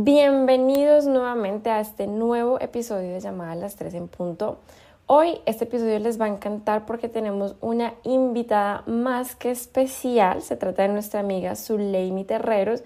Bienvenidos nuevamente a este nuevo episodio de Llamada las 3 en punto. Hoy este episodio les va a encantar porque tenemos una invitada más que especial. Se trata de nuestra amiga Zuleimi Terreros.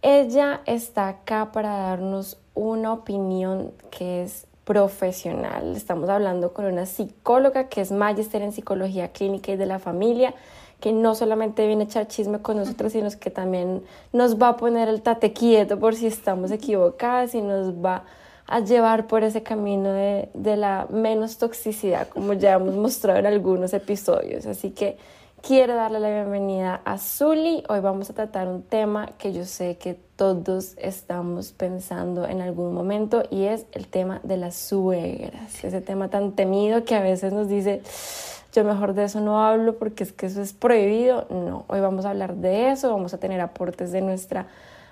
Ella está acá para darnos una opinión que es profesional. Estamos hablando con una psicóloga que es magister en psicología clínica y de la familia que no solamente viene a echar chisme con nosotros, sino que también nos va a poner el tate quieto por si estamos equivocadas y nos va a llevar por ese camino de, de la menos toxicidad, como ya hemos mostrado en algunos episodios. Así que quiero darle la bienvenida a Zully. Hoy vamos a tratar un tema que yo sé que todos estamos pensando en algún momento y es el tema de las suegras. Ese tema tan temido que a veces nos dice yo mejor de eso no hablo porque es que eso es prohibido. No, hoy vamos a hablar de eso, vamos a tener aportes de nuestra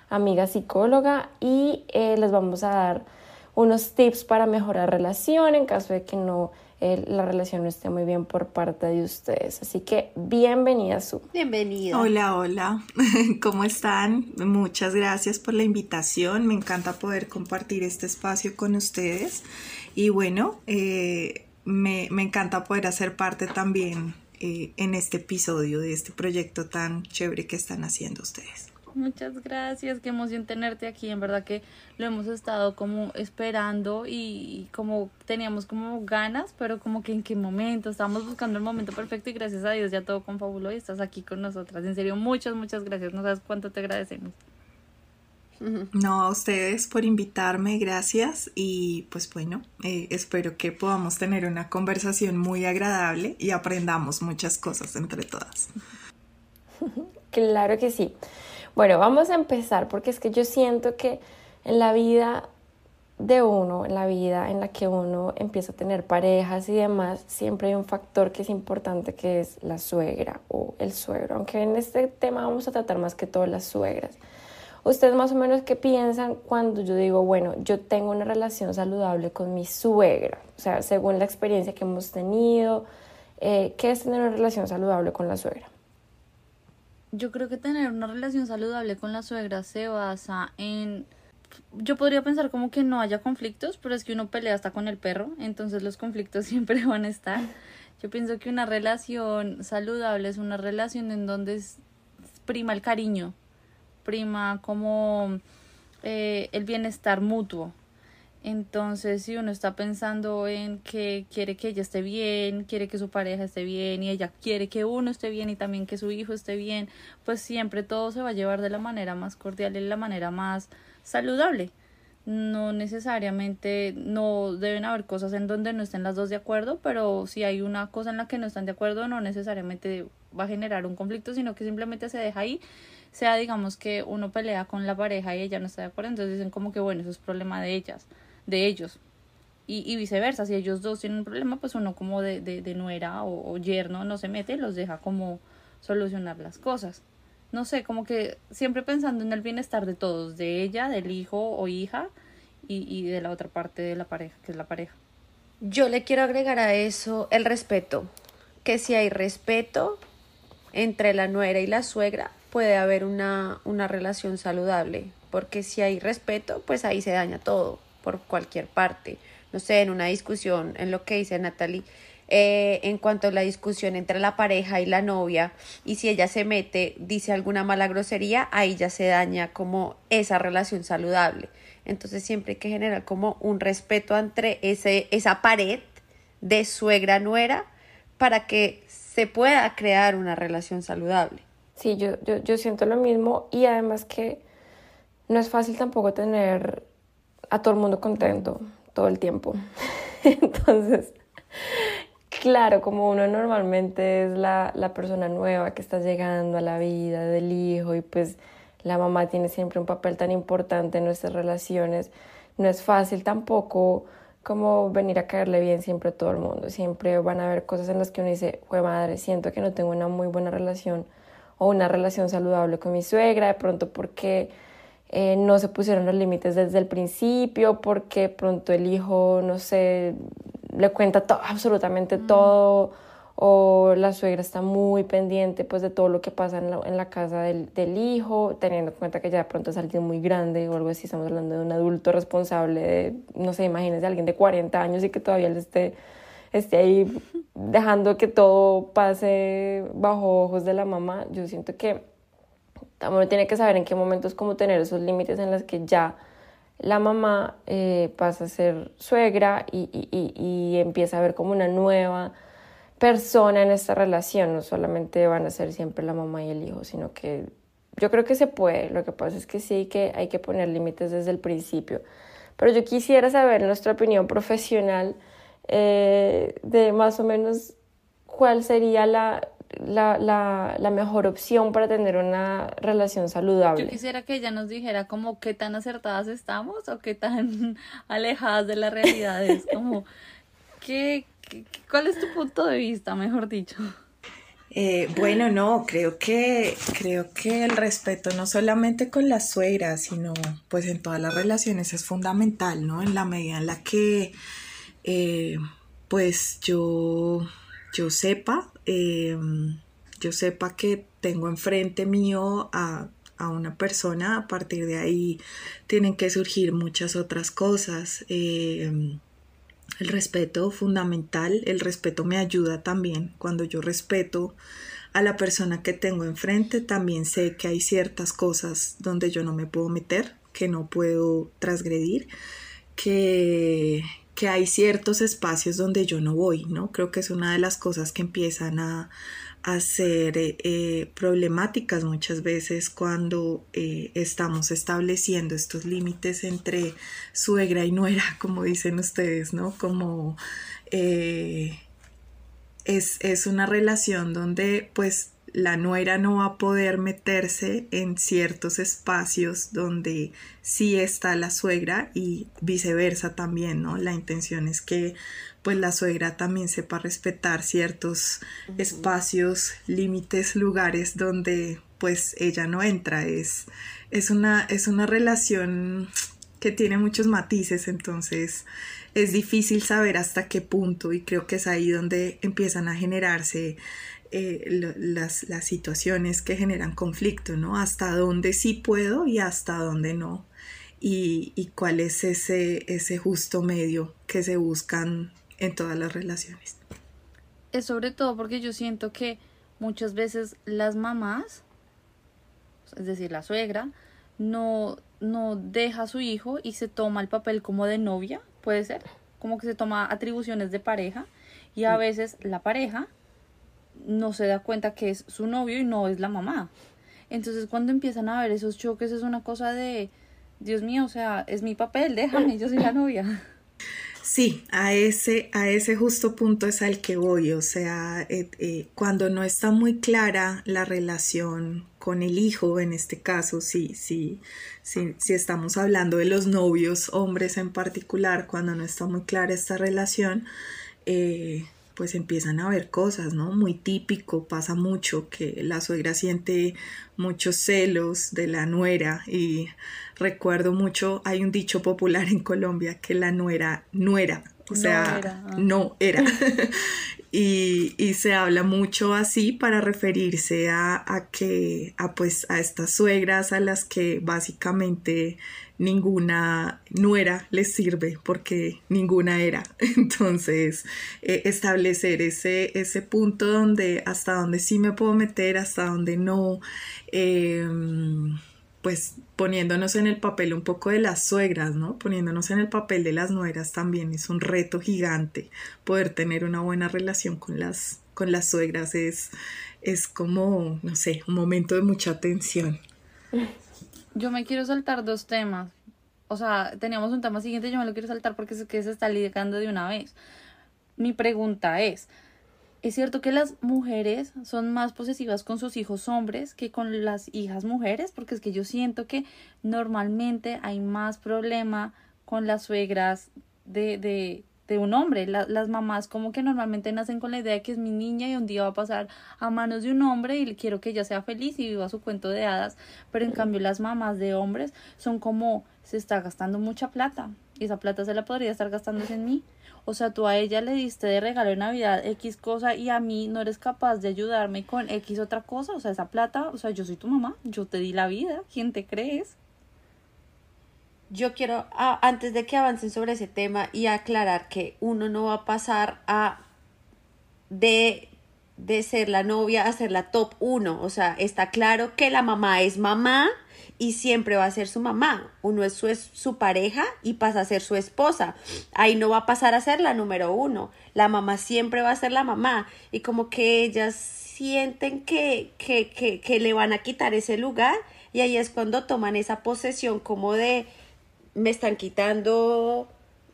amiga psicóloga y eh, les vamos a dar unos tips para mejorar relación en caso de que no eh, la relación no esté muy bien por parte de ustedes. Así que bienvenida, Su. Bienvenida. Hola, hola. ¿Cómo están? Muchas gracias por la invitación. Me encanta poder compartir este espacio con ustedes. Y bueno, eh, me, encanta poder hacer parte también eh, en este episodio de este proyecto tan chévere que están haciendo ustedes. Muchas gracias, qué emoción tenerte aquí, en verdad que lo hemos estado como esperando y, como teníamos como ganas, pero como que en qué momento, estábamos buscando el momento perfecto y gracias a Dios ya todo confabuló y estás aquí con nosotras. En serio, muchas, muchas gracias, no sabes cuánto te agradecemos. No, a ustedes por invitarme, gracias. Y pues bueno, eh, espero que podamos tener una conversación muy agradable y aprendamos muchas cosas entre todas. Claro que sí. Bueno, vamos a empezar porque es que yo siento que en la vida de uno, en la vida en la que uno empieza a tener parejas y demás, siempre hay un factor que es importante que es la suegra o el suegro, aunque en este tema vamos a tratar más que todo las suegras. ¿Ustedes más o menos qué piensan cuando yo digo, bueno, yo tengo una relación saludable con mi suegra? O sea, según la experiencia que hemos tenido, eh, ¿qué es tener una relación saludable con la suegra? Yo creo que tener una relación saludable con la suegra se basa en... Yo podría pensar como que no haya conflictos, pero es que uno pelea hasta con el perro, entonces los conflictos siempre van a estar. Yo pienso que una relación saludable es una relación en donde prima el cariño, prima como eh, el bienestar mutuo. Entonces, si uno está pensando en que quiere que ella esté bien, quiere que su pareja esté bien y ella quiere que uno esté bien y también que su hijo esté bien, pues siempre todo se va a llevar de la manera más cordial y de la manera más saludable. No necesariamente, no deben haber cosas en donde no estén las dos de acuerdo, pero si hay una cosa en la que no están de acuerdo, no necesariamente va a generar un conflicto, sino que simplemente se deja ahí sea digamos que uno pelea con la pareja y ella no está de acuerdo, entonces dicen como que bueno, eso es problema de ellas, de ellos. Y, y viceversa, si ellos dos tienen un problema, pues uno como de, de, de nuera o, yerno no se mete, los deja como solucionar las cosas. No sé, como que siempre pensando en el bienestar de todos, de ella, del hijo o hija y, y de la otra parte de la pareja, que es la pareja. Yo le quiero agregar a eso el respeto, que si hay respeto entre la nuera y la suegra, puede haber una, una relación saludable, porque si hay respeto, pues ahí se daña todo, por cualquier parte. No sé, en una discusión, en lo que dice Natalie, eh, en cuanto a la discusión entre la pareja y la novia, y si ella se mete, dice alguna mala grosería, ahí ya se daña como esa relación saludable. Entonces siempre hay que generar como un respeto entre ese, esa pared de suegra-nuera para que se pueda crear una relación saludable. Sí, yo, yo, yo siento lo mismo y además que no es fácil tampoco tener a todo el mundo contento todo el tiempo. Entonces, claro, como uno normalmente es la, la, persona nueva que está llegando a la vida del hijo y pues la mamá tiene siempre un papel tan importante en nuestras relaciones. No es fácil tampoco como venir a caerle bien siempre a todo el mundo. Siempre van a haber cosas en las que uno dice, fue madre, siento que no tengo una muy buena relación o una relación saludable con mi suegra, de pronto porque eh, no se pusieron los límites desde el principio, porque pronto el hijo, no sé, le cuenta todo, absolutamente todo o la suegra está muy pendiente pues de todo lo que pasa en la, en la casa del, del, hijo, teniendo en cuenta que ya de pronto es alguien muy grande o algo así, estamos hablando de un adulto responsable de, no sé, imagínense alguien de 40 años y que todavía le esté, esté ahí dejando que todo pase bajo ojos de la mamá, yo siento que uno tiene que saber en qué momentos como tener esos límites en los que ya la mamá eh, pasa a ser suegra y, empieza a ver como una nueva persona en esta relación, no solamente van a ser siempre la mamá y el hijo, sino que yo creo que se puede, lo que pasa es que sí que hay que poner límites desde el principio. Pero yo quisiera saber nuestra opinión profesional eh, de más o menos cuál sería la, la, la, la, mejor opción para tener una relación saludable. Yo quisiera que ella nos dijera como qué tan acertadas estamos o qué tan alejadas de la realidad es, como qué, ¿Cuál es tu punto de vista, mejor dicho? Eh, bueno, no, creo que, creo que el respeto no solamente con la suegra, sino pues en todas las relaciones es fundamental, ¿no? En la medida en la que eh, pues yo, yo sepa, eh, yo sepa que tengo enfrente mío a, a, una persona, a partir de ahí tienen que surgir muchas otras cosas. El respeto fundamental, el respeto me ayuda también. Cuando yo respeto a la persona que tengo enfrente, también sé que hay ciertas cosas donde yo no me puedo meter, que no puedo transgredir, que, que hay ciertos espacios donde yo no voy, ¿no? Creo que es una de las cosas que empiezan a, a ser eh, problemáticas muchas veces cuando eh, estamos estableciendo estos límites entre suegra y nuera, como dicen ustedes, ¿no? Como eh, es, es una relación donde pues la nuera no va a poder meterse en ciertos espacios donde sí está la suegra y viceversa también, ¿no? La intención es que pues la suegra también sepa respetar ciertos espacios, límites, lugares donde pues ella no entra. Es, es, una, es una relación que tiene muchos matices, entonces es difícil saber hasta qué punto y creo que es ahí donde empiezan a generarse eh, las, las, situaciones que generan conflicto, ¿no? Hasta dónde sí puedo y hasta dónde no. Y, y, cuál es ese, ese justo medio que se buscan en todas las relaciones. Es sobre todo porque yo siento que muchas veces las mamás, es decir, la suegra, no, no deja a su hijo y se toma el papel como de novia, puede ser, como que se toma atribuciones de pareja y a veces la pareja no se da cuenta que es su novio y no es la mamá. Entonces cuando empiezan a ver esos choques es una cosa de, Dios mío, o sea, es mi papel, déjame, yo soy la novia. Sí, a ese, a ese justo punto es al que voy, o sea, eh, eh, cuando no está muy clara la relación con el hijo, en este caso, sí, sí, sí, si estamos hablando de los novios, hombres en particular, cuando no está muy clara esta relación, eh, pues empiezan a ver cosas, ¿no? Muy típico, pasa mucho que la suegra siente muchos celos de la nuera y recuerdo mucho, hay un dicho popular en Colombia que la nuera nuera, o sea, no era. y, y, se habla mucho así para referirse a, a que, a pues a estas suegras a las que básicamente ninguna nuera les sirve porque ninguna era. Entonces, eh, establecer ese, ese punto donde hasta donde sí me puedo meter, hasta donde no, em, pues poniéndonos en el papel un poco de las suegras, ¿no? Poniéndonos en el papel de las nueras también es un reto gigante. Poder tener una buena relación con las, con las suegras es, es como, no sé, un momento de mucha tensión. Yo me quiero saltar dos temas. O sea, teníamos un tema siguiente, yo me lo quiero saltar porque es que se está ligando de una vez. Mi pregunta es, es cierto que las mujeres son más posesivas con sus hijos hombres que con las hijas mujeres, porque es que yo siento que normalmente hay más problema con las suegras de, de, de un hombre. las mamás como que normalmente nacen con la idea de que es mi niña y un día va a pasar a manos de un hombre y quiero que ella sea feliz y viva su cuento de hadas. Pero en cambio las mamás de hombres son como se está gastando mucha plata y esa plata se la podría estar gastando en mí. O sea, tú a ella le diste de regalo de Navidad X cosa y a mí no eres capaz de ayudarme con X otra cosa. O sea, esa plata, o sea, yo soy tu mamá, yo te di la vida, ¿quién te crees? Yo quiero, antes de que avancen sobre ese tema y aclarar que uno no va a pasar a de, de ser la novia a ser la top uno. O sea, está claro que la mamá es mamá y siempre va a ser su mamá. Uno es su, su pareja y pasa a ser su esposa. Ahí no va a pasar a ser la número uno. La mamá siempre va a ser la mamá. Y como que ellas sienten que, que, que, que le van a quitar ese lugar y ahí es cuando toman esa posesión como de me están quitando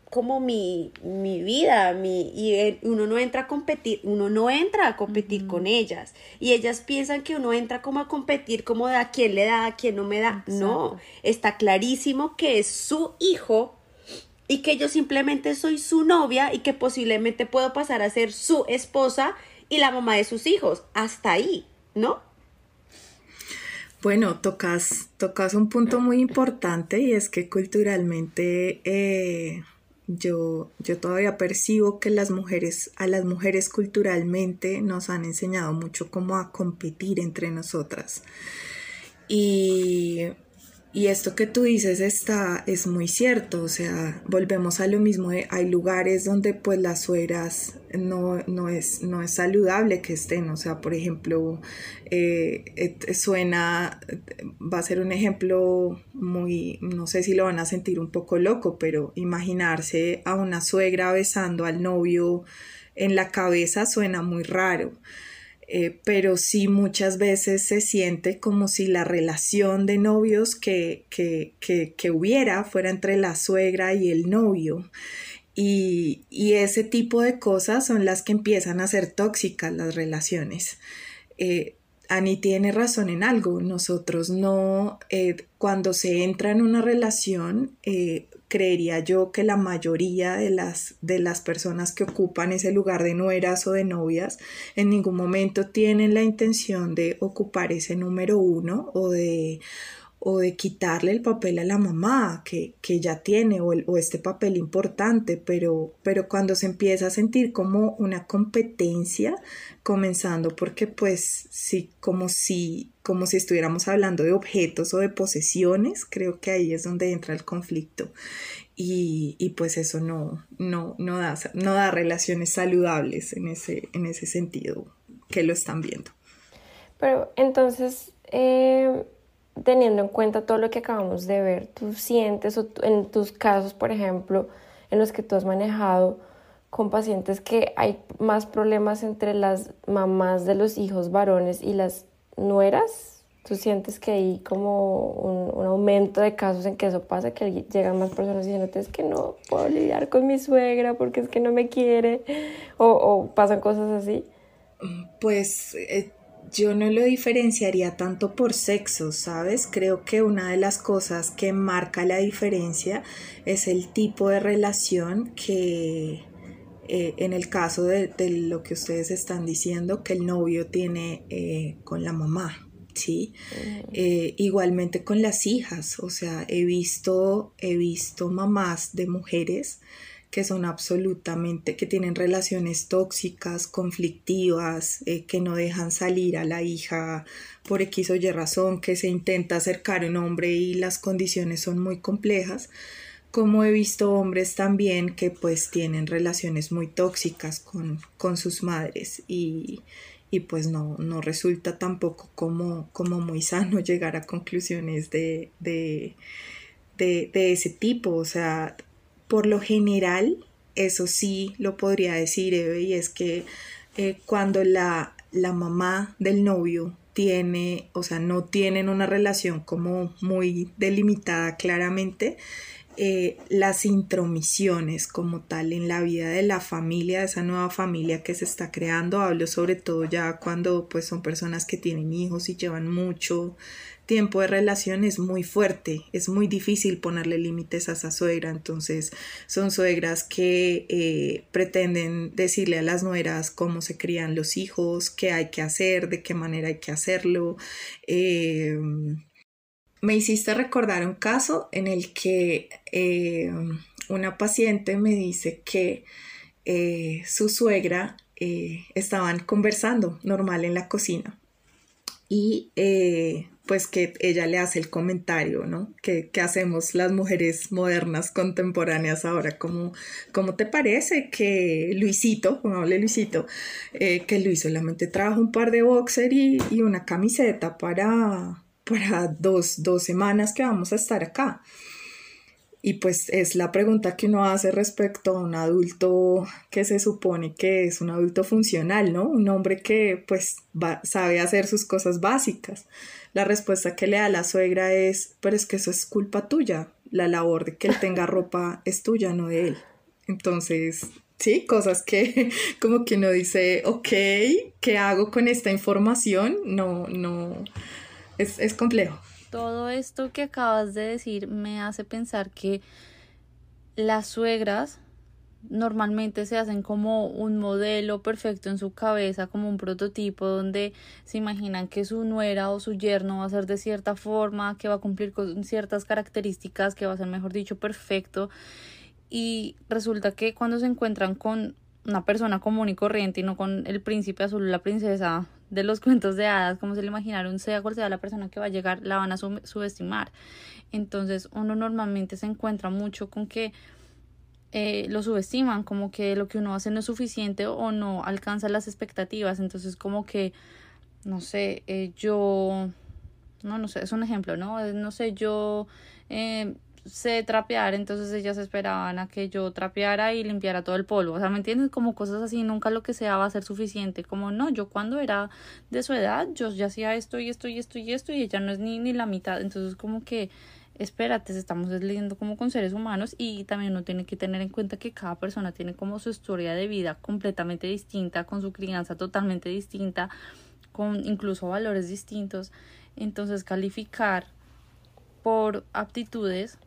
como mi, mi vida, mi, y uno no entra a competir, uno no entra a competir con ellas. Y ellas piensan que uno entra como a competir como de a quién le da, a quién no me da. No, está clarísimo que es su hijo y que yo simplemente soy su novia y que posiblemente puedo pasar a ser su esposa y la mamá de sus hijos. Hasta ahí, ¿no? Bueno, tocas, tocas un punto muy importante y es que culturalmente eh, yo, yo todavía percibo que las mujeres, a las mujeres culturalmente nos han enseñado mucho cómo a competir entre nosotras. Y y esto que tú dices está, es muy cierto, o sea, volvemos a lo mismo, hay lugares donde pues las sueras no, no, es, no es saludable que estén, o sea, por ejemplo, eh, suena, va a ser un ejemplo muy, no sé si lo van a sentir un poco loco, pero imaginarse a una suegra besando al novio en la cabeza suena muy raro. Eh, pero sí muchas veces se siente como si la relación de novios que, que, que, hubiera fuera entre la suegra y el novio. Y, y, ese tipo de cosas son las que empiezan a ser tóxicas las relaciones. Eh, Ani tiene razón en algo, nosotros no, eh, cuando se entra en una relación, creería yo que la mayoría de las, de las personas que ocupan ese lugar de nueras o de novias en ningún momento tienen la intención de ocupar ese número uno o de, o de quitarle el papel a la mamá que, que ya tiene o, o, este papel importante, pero, pero cuando se empieza a sentir como una competencia, comenzando porque pues sí, como si, como si estuviéramos hablando de objetos o de posesiones, creo que ahí es donde entra el conflicto. Y, y pues eso no, no, no, da, no da relaciones saludables en ese, en ese sentido que lo están viendo. Pero entonces, eh, teniendo en cuenta todo lo que acabamos de ver, tú sientes, o en tus casos, por ejemplo, en los que tú has manejado con pacientes que hay más problemas entre las mamás de los hijos varones y las nueras, tú sientes que hay como un, aumento de casos en que eso pasa, que llegan más personas diciéndote es que no puedo lidiar con mi suegra porque es que no me quiere, o, o pasan cosas así. Pues eh, yo no lo diferenciaría tanto por sexo, ¿sabes? Creo que una de las cosas que marca la diferencia es el tipo de relación que eh, en el caso de, lo que ustedes están diciendo, que el novio tiene eh, con la mamá. ¿sí? Eh, igualmente con las hijas, o sea, he visto, he visto mamás de mujeres que son absolutamente, que tienen relaciones tóxicas, conflictivas, eh, que no dejan salir a la hija por X o Y razón, que se intenta acercar un hombre y las condiciones son muy complejas, como he visto hombres también que pues tienen relaciones muy tóxicas con, con sus madres y, y pues no, no resulta tampoco como, como muy sano llegar a conclusiones de, de, de, de ese tipo, o sea, por lo general, eso sí lo podría decir, Eve, y es que eh, cuando la, la mamá del novio tiene, o sea, no tienen una relación como muy delimitada claramente, eh, las intromisiones como tal en la vida de la familia, de esa nueva familia que se está creando. Hablo sobre todo ya cuando pues son personas que tienen hijos y llevan mucho tiempo de relación es muy fuerte, es muy difícil ponerle límites a esa suegra, entonces son suegras que eh, pretenden decirle a las nueras cómo se crían los hijos, qué hay que hacer, de qué manera hay que hacerlo. Eh, me hiciste recordar un caso en el que eh, una paciente me dice que eh, su suegra eh, estaban conversando normal en la cocina y pues que ella le hace el comentario, ¿no? ¿Qué, hacemos las mujeres modernas contemporáneas ahora? ¿Cómo, cómo te parece que Luisito, hable Luisito, que Luis solamente trajo un par de boxer y, y una camiseta para para dos, dos semanas que vamos a estar acá. Y pues es la pregunta que uno hace respecto a un adulto que se supone que es un adulto funcional, ¿no? Un hombre que pues sabe hacer sus cosas básicas. La respuesta que le da la suegra es, pero es que eso es culpa tuya. La labor de que él tenga ropa es tuya, no de él. Entonces, sí, cosas que como que uno dice, ok, ¿qué hago con esta información? No, no, es, complejo. Todo esto que acabas de decir me hace pensar que las suegras normalmente se hacen como un modelo perfecto en su cabeza, como un prototipo donde se imaginan que su nuera o su yerno va a ser de cierta forma, que va a cumplir con ciertas características, que va a ser, mejor dicho, perfecto. Y resulta que cuando se encuentran con una persona común y corriente y no con el príncipe azul o la princesa de los cuentos de hadas, como se le imaginaron, sea cual sea la persona que va a llegar, la van a subestimar. Entonces uno normalmente se encuentra mucho con que eh, lo subestiman, como que lo que uno hace no es suficiente o no alcanza las expectativas. Entonces como que, no sé, eh, yo, no, no sé, es un ejemplo, ¿no? No sé, yo... Eh, sé trapear, entonces ellas esperaban a que yo trapeara y limpiara todo el polvo. O sea, ¿me entiendes? Como cosas así, nunca lo que sea va a ser suficiente. Como no, yo cuando era de su edad, yo ya hacía esto y esto y esto y esto y ella no es ni, ni la mitad. Entonces, como que, espérate, estamos leyendo como con seres humanos y también uno tiene que tener en cuenta que cada persona tiene como su historia de vida completamente distinta, con su crianza totalmente distinta, con incluso valores distintos. Entonces, calificar por aptitudes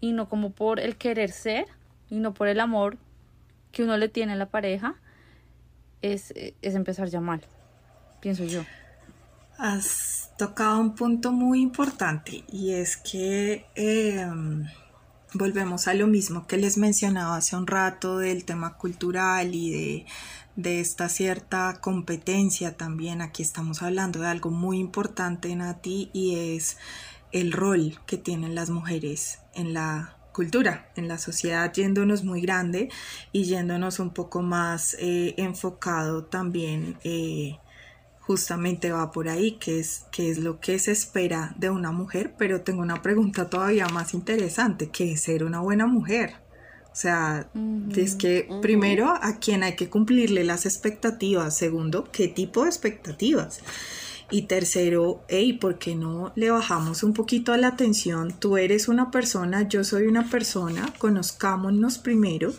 y no como por el querer ser y no por el amor que uno le tiene a la pareja, es, es empezar ya mal, pienso yo. Has tocado un punto muy importante y es que em, volvemos a lo mismo que les mencionaba hace un rato del tema cultural y de, de esta cierta competencia también. Aquí estamos hablando de algo muy importante, Nati, y es el rol que tienen las mujeres en la cultura, en la sociedad, yéndonos muy grande y yéndonos un poco más eh, enfocado también, eh, justamente va por ahí, que es, qué es lo que se espera de una mujer, pero tengo una pregunta todavía más interesante, ¿qué es ser una buena mujer? O sea, es que primero a quién hay que cumplirle las expectativas, segundo, ¿qué tipo de expectativas? Y tercero, hey, ¿por qué no le bajamos un poquito a la atención? Tú eres una persona, yo soy una persona, conozcámonos primero,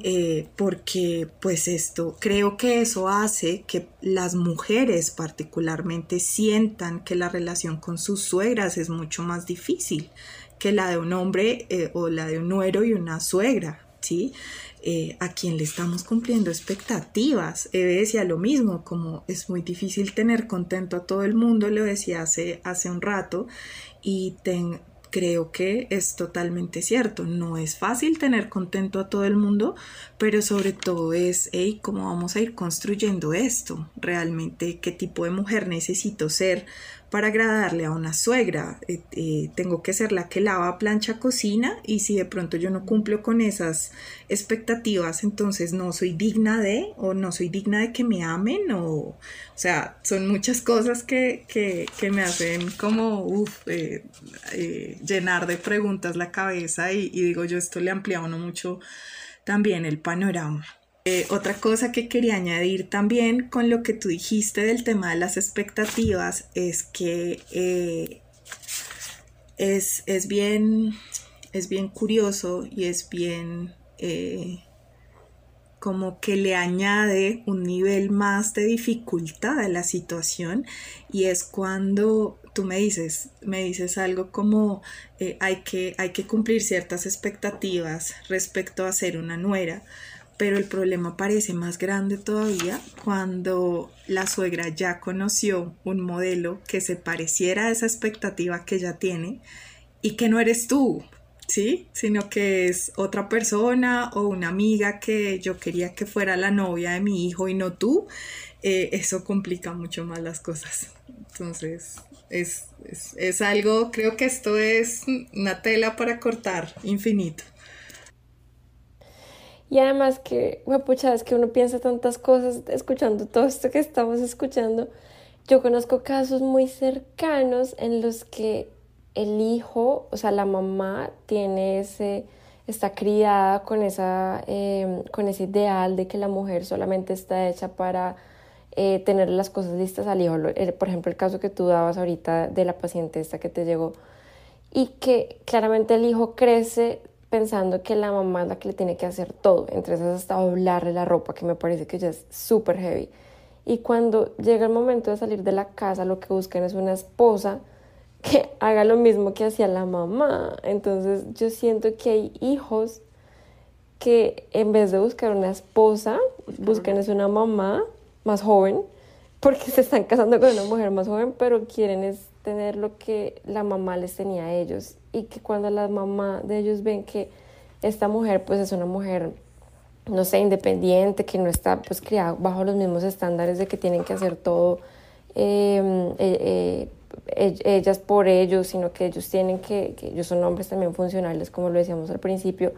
eh, porque pues esto, creo que eso hace que las mujeres particularmente sientan que la relación con sus suegras es mucho más difícil que la de un hombre eh, o la de un nuero y una suegra, ¿sí? Eh, a quien le estamos cumpliendo expectativas. Eve decía lo mismo, como es muy difícil tener contento a todo el mundo, lo decía hace, hace un rato, y creo que es totalmente cierto. No es fácil tener contento a todo el mundo, pero sobre todo es, hey, ¿cómo vamos a ir construyendo esto? Realmente, ¿qué tipo de mujer necesito ser para agradarle a una suegra. Eh, eh, tengo que ser la que lava, plancha, cocina y si de pronto yo no cumplo con esas expectativas, entonces no soy digna de o no soy digna de que me amen o, o sea, son muchas cosas que, me hacen como eh, llenar de preguntas la cabeza y, digo yo esto le amplía uno mucho también el panorama. Eh, otra cosa que quería añadir también con lo que tú dijiste del tema de las expectativas es que eh, es, bien, es bien curioso y es bien eh, como que le añade un nivel más de dificultad a la situación y es cuando tú me dices, me dices algo como hay, que, hay que cumplir ciertas expectativas respecto a ser una nuera, pero el problema parece más grande todavía cuando la suegra ya conoció un modelo que se pareciera a esa expectativa que ella tiene y que no eres tú, ¿sí? Sino que es otra persona o una amiga que yo quería que fuera la novia de mi hijo y no tú, eh, eso complica mucho más las cosas. Entonces, es, es, algo, creo que esto es una tela para cortar infinito. Y además que, pucha, es que uno piensa tantas cosas escuchando todo esto que estamos escuchando. Yo conozco casos muy cercanos en los que el hijo, o sea, la mamá tiene ese, está criada con, esa, em, con ese ideal de que la mujer solamente está hecha para eh, tener las cosas listas al hijo. Eh, por ejemplo, el caso que tú dabas ahorita de la paciente esta que te llegó. Y que claramente el hijo crece pensando que la mamá es la que le tiene que hacer todo, entre esas hasta doblarle la ropa, que me parece que ya es súper heavy. Y cuando llega el momento de salir de la casa, lo que buscan es una esposa que haga lo mismo que hacía la mamá. Entonces yo siento que hay hijos que en vez de buscar una esposa, buscan es una mamá más joven, porque se están casando con una mujer más joven, pero quieren es tener lo que la mamá les tenía a ellos. Y que cuando la mamá de ellos ven que esta mujer pues es una mujer, no sé, independiente, que no está pues criada bajo los mismos estándares de que tienen que hacer todo eh, eh, ellas por ellos, sino que ellos tienen que, que ellos son hombres también funcionales, como lo decíamos al principio,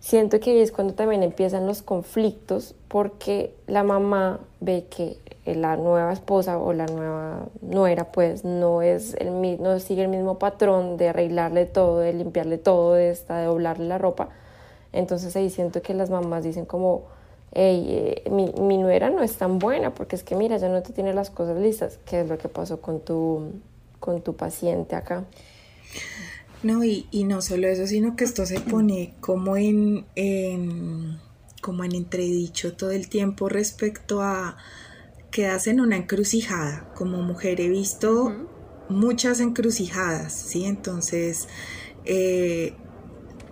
siento que es cuando también empiezan los conflictos porque la mamá ve que la nueva esposa o la nueva nuera pues no es el no sigue el mismo patrón de arreglarle todo, de limpiarle todo, de, esta, de doblarle la ropa. Entonces ahí siento que las mamás dicen como, hey, eh, mi, mi nuera no es tan buena porque es que mira, ya no te tiene las cosas listas, que es lo que pasó con tu, con tu paciente acá. No, y, no solo eso, sino que esto se pone como en, como en entredicho todo el tiempo respecto a quedas en una encrucijada. Como mujer he visto muchas encrucijadas, ¿sí? Entonces, eh,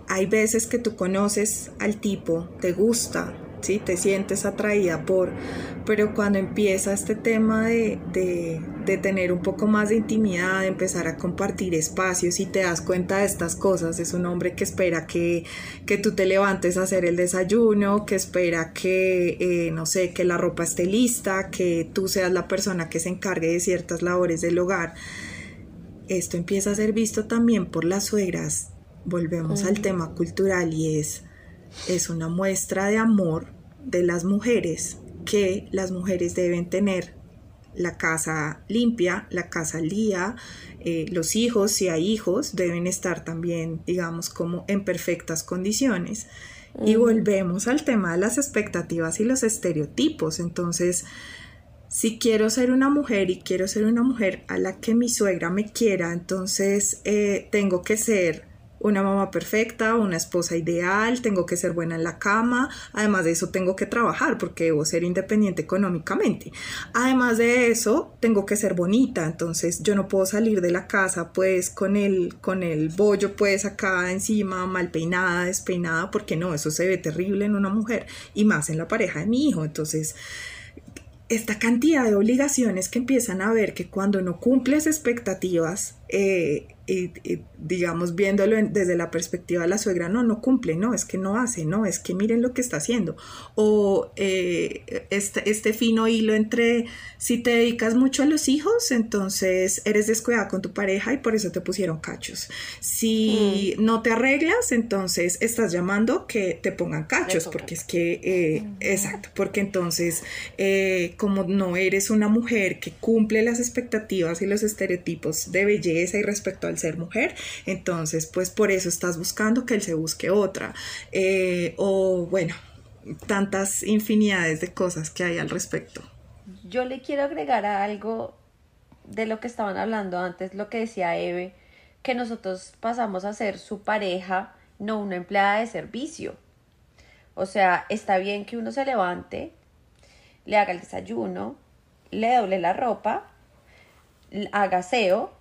hay veces que tú conoces al tipo, te gusta, ¿sí? Te sientes atraída por, pero cuando empieza este tema de, tener un poco más de intimidad, de empezar a compartir espacios y te das cuenta de estas cosas, es un hombre que espera que, tú te levantes a hacer el desayuno, que espera que, eh, no sé, que la ropa esté lista, que tú seas la persona que se encargue de ciertas labores del hogar. Esto empieza a ser visto también por las suegras. Volvemos al tema cultural y es es una muestra de amor de las mujeres que las mujeres deben tener la casa limpia, la casa lía, eh, los hijos, si hay hijos, deben estar también, digamos, como en perfectas condiciones. Y volvemos al tema de las expectativas y los estereotipos. Entonces, si quiero ser una mujer y quiero ser una mujer a la que mi suegra me quiera, entonces eh, tengo que ser una mamá perfecta, una esposa ideal, tengo que ser buena en la cama, además de eso tengo que trabajar porque debo ser independiente económicamente. Además de eso, tengo que ser bonita, entonces yo no puedo salir de la casa pues con el con el bollo pues acá encima mal peinada, despeinada, porque no, eso se ve terrible en una mujer y más en la pareja de mi hijo, entonces esta cantidad de obligaciones que empiezan a ver que cuando no cumples expectativas eh, y, digamos viéndolo desde la perspectiva de la suegra, no, no cumple, no, es que no hace, no, es que miren lo que está haciendo. O eh, este, este, fino hilo entre si te dedicas mucho a los hijos, entonces eres descuidada con tu pareja y por eso te pusieron cachos. Si mm. no te arreglas, entonces estás llamando que te pongan cachos, porque es que, eh, exacto, porque entonces como no eres una mujer que cumple las expectativas y los estereotipos de belleza y respecto al ser mujer, entonces pues por eso estás buscando que él se busque otra. Eh, o bueno, tantas infinidades de cosas que hay al respecto. Yo le quiero agregar a algo de lo que estaban hablando antes, lo que decía Eve, que nosotros pasamos a ser su pareja, no una empleada de servicio. O sea, está bien que uno se levante, le haga el desayuno, le doble la ropa, haga aseo,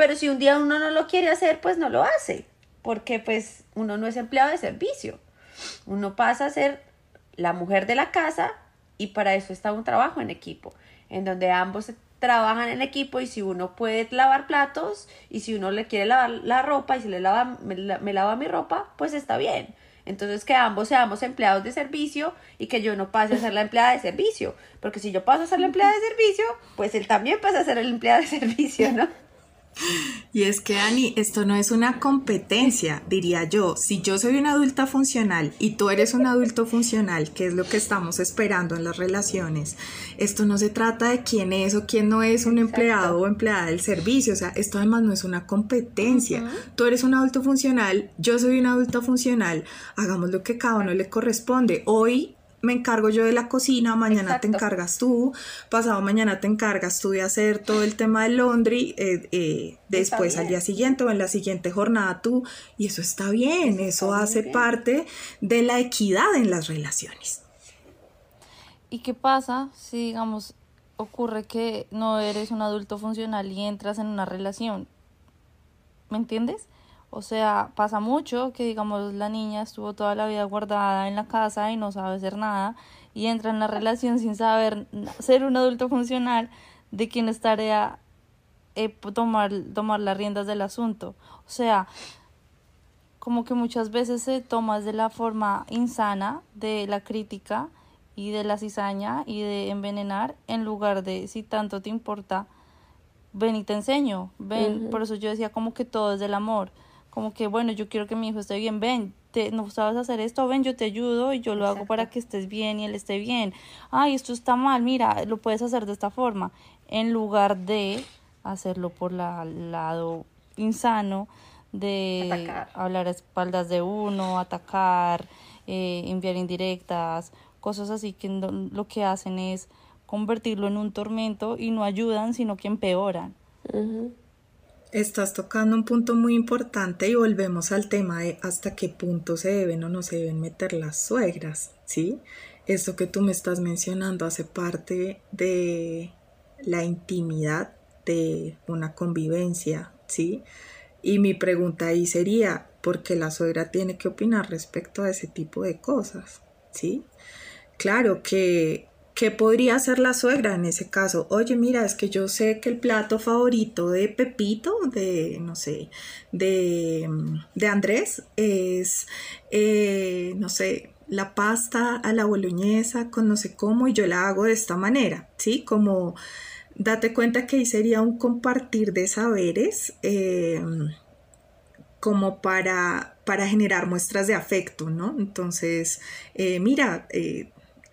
pero si un día uno no lo quiere hacer, pues no lo hace, porque pues uno no es empleado de servicio. Uno pasa a ser la mujer de la casa y para eso está un trabajo en equipo, en donde ambos trabajan en equipo y si uno puede lavar platos y si uno le quiere lavar la ropa y si le lava, me, me lava mi ropa, pues está bien. Entonces que ambos seamos empleados de servicio y que yo no pase a ser la empleada de servicio. Porque si yo paso a ser la empleada de servicio, pues él también pasa a ser el empleado de servicio, ¿no? Y es que, Ani, esto no es una competencia, diría yo. Si yo soy una adulta funcional y tú eres un adulto funcional, que es lo que estamos esperando en las relaciones, esto no se trata de quién es o quién no es un empleado o empleada del servicio. O sea, esto además no es una competencia. Tú eres un adulto funcional, yo soy una adulta funcional. Hagamos lo que cada uno le corresponde. Hoy me encargo yo de la cocina, mañana te encargas tú, pasado mañana te encargas tú de hacer todo el tema del laundry, eh, eh, después al día siguiente o en la siguiente jornada tú, y eso está bien, eso, hace parte de la equidad en las relaciones. ¿Y qué pasa si, digamos, ocurre que no eres un adulto funcional y entras en una relación? ¿Me entiendes? O sea, pasa mucho que, digamos, la niña estuvo toda la vida guardada en la casa y no sabe hacer nada y entra en la relación sin saber ser un adulto funcional de quien es tarea eh, tomar, tomar las riendas del asunto. O sea, como que muchas veces se toma de la forma insana de la crítica y de la cizaña y de envenenar en lugar de si tanto te importa, ven y te enseño, ven, por eso yo decía como que todo es del amor como que, bueno, yo quiero que mi hijo esté bien, ven, te, no sabes hacer esto, ven, yo te ayudo y yo lo hago para que estés bien y él esté bien. Ay, esto está mal, mira, lo puedes hacer de esta forma, en lugar de hacerlo por la, lado insano de hablar a espaldas de uno, atacar, eh, enviar indirectas, cosas así que lo que hacen es convertirlo en un tormento y no ayudan, sino que empeoran. Estás tocando un punto muy importante y volvemos al tema de hasta qué punto se deben o no se deben meter las suegras, ¿sí? Esto que tú me estás mencionando hace parte de la intimidad de una convivencia, ¿sí? Y mi pregunta ahí sería, ¿por qué la suegra tiene que opinar respecto a ese tipo de cosas? ¿Sí? Claro que ¿Qué podría hacer la suegra en ese caso? Oye, mira, es que yo sé que el plato favorito de Pepito, de, no sé, de, de Andrés, es, eh, no sé, la pasta a la boloñesa con no sé cómo y yo la hago de esta manera, ¿sí? Como date cuenta que ahí sería un compartir de saberes eh, como para, para generar muestras de afecto, ¿no? Entonces, eh, mira,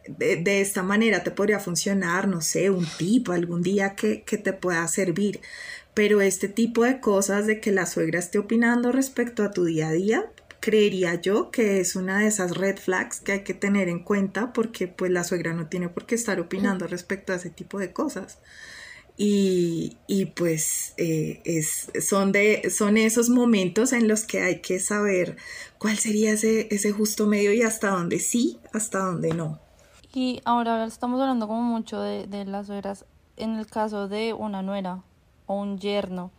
de, esta manera te podría funcionar, no sé, un tipo algún día que, que te pueda servir. Pero este tipo de cosas de que la suegra esté opinando respecto a tu día a día, creería yo que es una de esas red flags que hay que tener en cuenta porque pues la suegra no tiene por qué estar opinando respecto a ese tipo de cosas. Y, y pues eh, es, son, de, son esos momentos en los que hay que saber cuál sería ese, ese justo medio y hasta dónde sí, hasta dónde no. Y ahora estamos hablando como mucho de, de las suegras en el caso de una nuera o un yerno.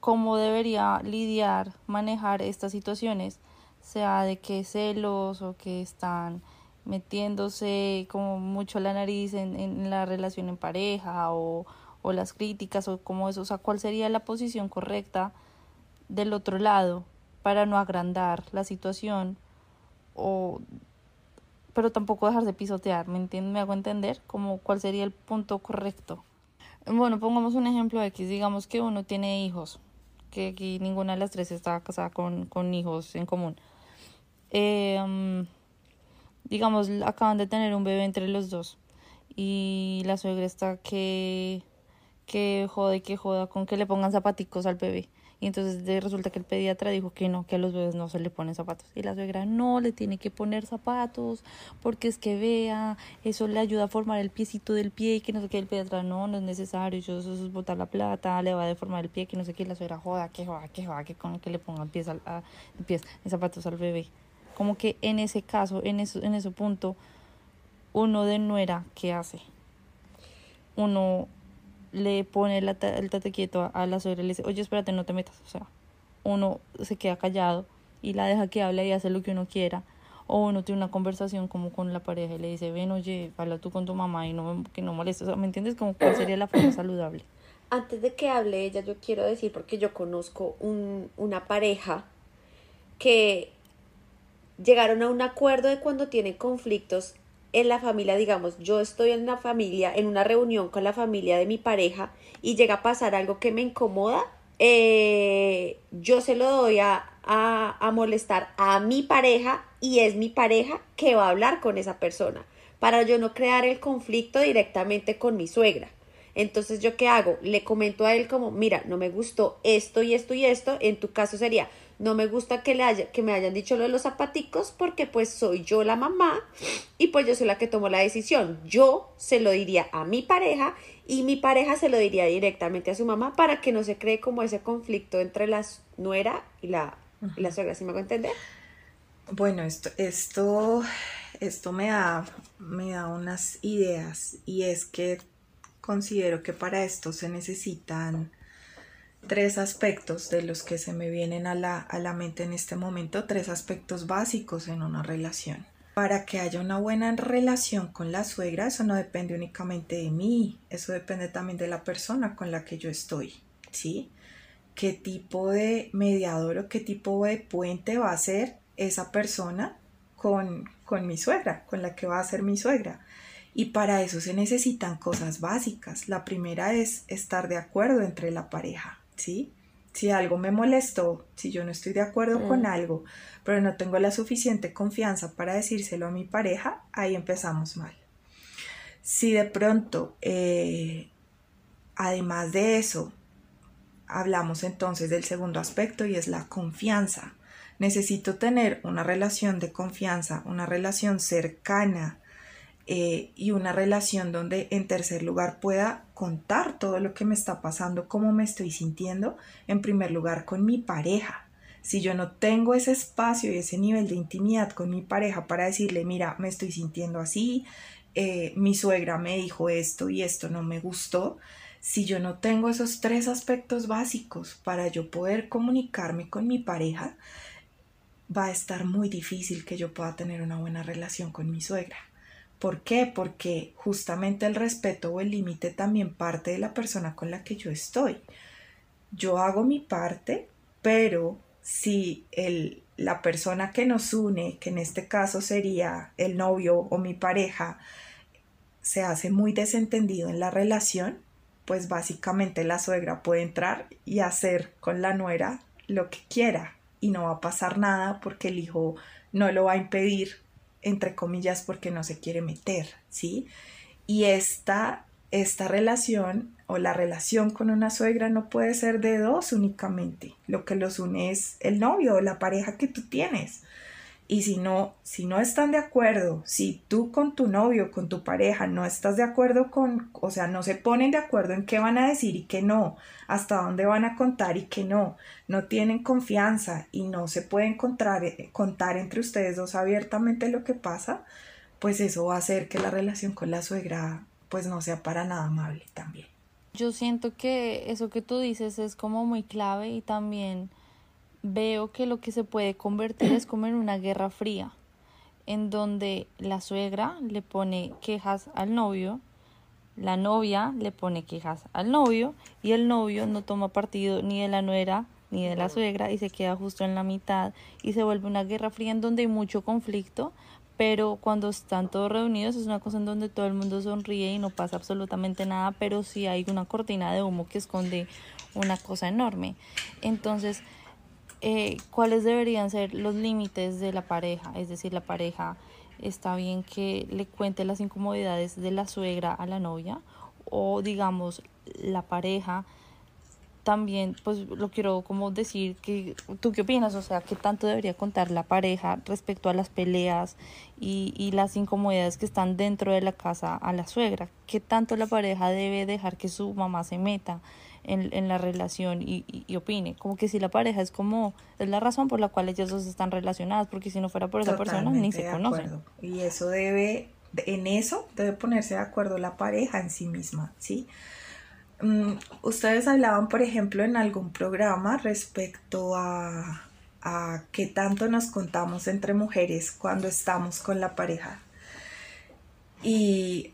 ¿Cómo debería lidiar, manejar estas situaciones? Sea de que celos o que están metiéndose como mucho la nariz en, en la relación en pareja o, o las críticas o como eso. O sea, ¿cuál sería la posición correcta del otro lado para no agrandar la situación o pero tampoco dejarse pisotear, ¿me entiendes? Me hago entender como cuál sería el punto correcto. Bueno, pongamos un ejemplo X, digamos que uno tiene hijos, que aquí ninguna de las tres está casada con, con hijos en común. Eh, digamos, acaban de tener un bebé entre los dos y la suegra está que, que jode, que joda con que le pongan zapaticos al bebé Y entonces resulta que el pediatra dijo que no, que a los bebés no se le ponen zapatos. Y la suegra no le tiene que poner zapatos porque es que vea, eso le ayuda a formar el piecito del pie y que no sé qué. El pediatra no, no es necesario, eso, es botar la plata, le va a deformar el pie, que no sé qué. La suegra joda, que joda, que joda, que con que le pongan zapatos al bebé. Como que en ese caso, en, eso, en ese punto, uno de nuera, ¿qué hace? Uno le pone la el tate quieto a, a la suegra y le dice, oye, espérate, no te metas. O sea, uno se queda callado y la deja que hable y hace lo que uno quiera. O uno tiene una conversación como con la pareja y le dice, ven, oye, habla tú con tu mamá y no que no molestes. O sea, ¿me entiendes? Como cuál sería la forma saludable. Antes de que hable ella, yo quiero decir, porque yo conozco un- una pareja que llegaron a un acuerdo de cuando tienen conflictos en la familia, digamos, yo estoy en la familia, en una reunión con la familia de mi pareja y llega a pasar algo que me incomoda, eh, yo se lo doy a, a, a molestar a mi pareja y es mi pareja que va a hablar con esa persona para yo no crear el conflicto directamente con mi suegra. Entonces, ¿yo qué hago? Le comento a él como, mira, no me gustó esto y esto y esto. En tu caso sería, no me gusta que, le haya, que me hayan dicho lo de los zapaticos porque pues soy yo la mamá y pues yo soy la que tomo la decisión. Yo se lo diría a mi pareja y mi pareja se lo diría directamente a su mamá para que no se cree como ese conflicto entre la nuera y la, y la suegra. ¿Sí me hago entender? Bueno, esto, esto, esto me da, me da unas ideas y es que considero que para esto se necesitan tres aspectos de los que se me vienen a la, a la mente en este momento, tres aspectos básicos en una relación. Para que haya una buena relación con la suegra, eso no depende únicamente de mí, eso depende también de la persona con la que yo estoy, ¿sí? ¿Qué tipo de mediador o qué tipo de puente va a ser esa persona con, con mi suegra, con la que va a ser mi suegra? Y para eso se necesitan cosas básicas. La primera es estar de acuerdo entre la pareja, ¿sí? Si algo me molestó, si yo no estoy de acuerdo Mm. con algo, pero no tengo la suficiente confianza para decírselo a mi pareja, ahí empezamos mal. Si de pronto, eh, además de eso, hablamos entonces del segundo aspecto y es la confianza. Necesito tener una relación de confianza, una relación cercana, eh, y una relación donde en tercer lugar pueda contar todo lo que me está pasando, cómo me estoy sintiendo, en primer lugar con mi pareja. Si yo no tengo ese espacio y ese nivel de intimidad con mi pareja para decirle, mira, me estoy sintiendo así, eh, mi suegra me dijo esto y esto no me gustó, si yo no tengo esos tres aspectos básicos para yo poder comunicarme con mi pareja, va a estar muy difícil que yo pueda tener una buena relación con mi suegra. ¿Por qué? Porque justamente el respeto o el límite también parte de la persona con la que yo estoy. Yo hago mi parte, pero si el, la persona que nos une, que en este caso sería el novio o mi pareja, se hace muy desentendido en la relación, pues básicamente la suegra puede entrar y hacer con la nuera lo que quiera y no va a pasar nada porque el hijo no lo va a impedir entre comillas, porque no se quiere meter, ¿sí? Y esta, esta relación o la relación con una suegra no puede ser de dos únicamente. Lo que los une es el novio o la pareja que tú tienes. Y si no, si no están de acuerdo, si tú con tu novio, con tu pareja no estás de acuerdo con, o sea, no se ponen de acuerdo en qué van a decir y qué no, hasta dónde van a contar y qué no, no tienen confianza y no se pueden contar, contar entre ustedes dos abiertamente lo que pasa, pues eso va a hacer que la relación con la suegra pues no sea para nada amable también. Yo siento que eso que tú dices es como muy clave y también veo que lo que se puede convertir es como en una guerra fría, en donde la suegra le pone quejas al novio, la novia le pone quejas al novio y el novio no toma partido ni de la nuera ni de la suegra y se queda justo en la mitad y se vuelve una guerra fría en donde hay mucho conflicto, pero cuando están todos reunidos es una cosa en donde todo el mundo sonríe y no pasa absolutamente nada, pero sí hay una cortina de humo que esconde una cosa enorme. Entonces, eh, ¿cuáles deberían ser los límites de la pareja? Es decir, la pareja está bien que le cuente las incomodidades de la suegra a la novia o digamos la pareja también pues lo quiero como decir que tú qué opinas, o sea, qué tanto debería contar la pareja respecto a las peleas y, y las incomodidades que están dentro de la casa a la suegra, qué tanto la pareja debe dejar que su mamá se meta en, en la relación y, y, opine, como que si la pareja es como, es la razón por la cual ellos dos están relacionadas, porque si no fuera por esa persona ni se conocen. Y eso debe, en eso debe ponerse de acuerdo la pareja en sí misma, ¿sí? Mm, ustedes hablaban, por ejemplo, en algún programa respecto a, a qué tanto nos contamos entre mujeres cuando estamos con la pareja. Y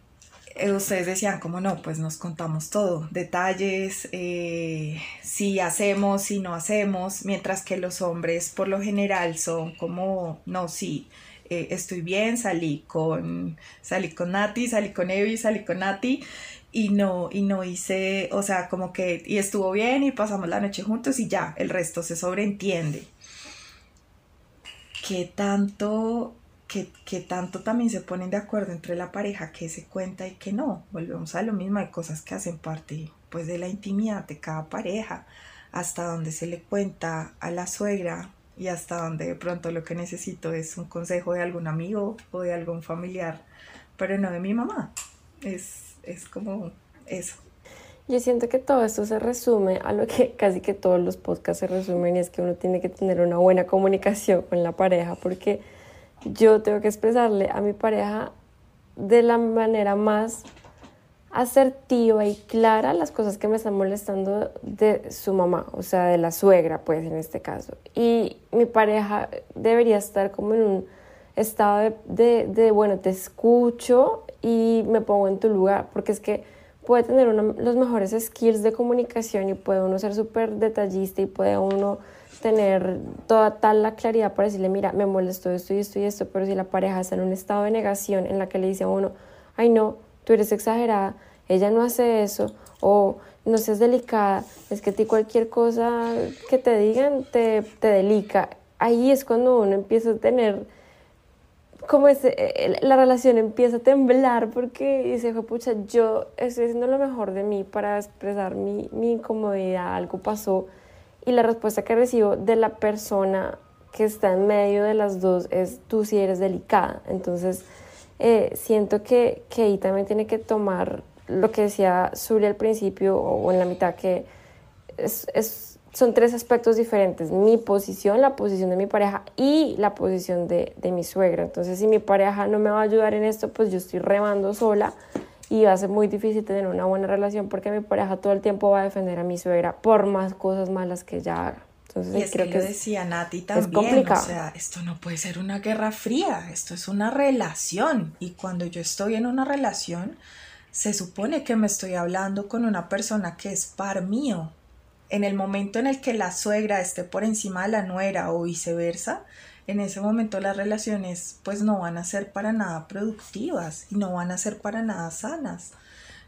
eh, ustedes decían, como no, pues nos contamos todo, detalles, eh, si hacemos, si no hacemos, mientras que los hombres por lo general son como, no, sí, eh, estoy bien, salí con, salí con Nati, salí con Evi, salí con Nati, y no, y no hice, o sea, como que, y estuvo bien y pasamos la noche juntos y ya, el resto se sobreentiende. ¿Qué tanto, qué tanto también se ponen de acuerdo entre la pareja que se cuenta y que no? Volvemos a lo mismo, hay cosas que hacen parte pues de la intimidad de cada pareja, hasta donde se le cuenta a la suegra y hasta donde de pronto lo que necesito es un consejo de algún amigo o de algún familiar, pero no de mi mamá. Es es como eso. Yo siento que todo esto se resume a lo que casi que todos los podcasts se resumen y es que uno tiene que tener una buena comunicación con la pareja porque yo tengo que expresarle a mi pareja de la manera más asertiva y clara las cosas que me están molestando de su mamá, o sea, de la suegra, pues en este caso. Y mi pareja debería estar como en un estado de, de, bueno, te escucho y me pongo en tu lugar, porque es que puede tener uno, los mejores skills de comunicación y puede uno ser súper detallista y puede uno tener toda tal la claridad para decirle, mira, me molestó esto y esto y esto, pero si la pareja está en un estado de negación en la que le dice a uno, ay no, tú eres exagerada, ella no hace eso, o no seas delicada, es que a ti cualquier cosa que te digan te, te delica, ahí es cuando uno empieza a tener como ese, eh, la relación empieza a temblar porque dice, pucha, yo estoy haciendo lo mejor de mí para expresar mi, mi incomodidad, algo pasó. Y la respuesta que recibo de la persona que está en medio de las dos es, tú si eres delicada. Entonces, eh, siento que, que ahí también tiene que tomar lo que decía Zuli al principio o en la mitad, que es, es son tres aspectos diferentes, mi posición, la posición de mi pareja y la posición de, de, mi suegra. Entonces, si mi pareja no me va a ayudar en esto, pues yo estoy remando sola y va a ser muy difícil tener una buena relación porque mi pareja todo el tiempo va a defender a mi suegra por más cosas malas que ella haga. Entonces, y es creo que, decía Nati también, o sea, esto no puede ser una guerra fría, esto es una relación. Y cuando yo estoy en una relación, se supone que me estoy hablando con una persona que es par mío, en el momento en el que la suegra esté por encima de la nuera o viceversa, en ese momento las relaciones pues no van a ser para nada productivas y no van a ser para nada sanas.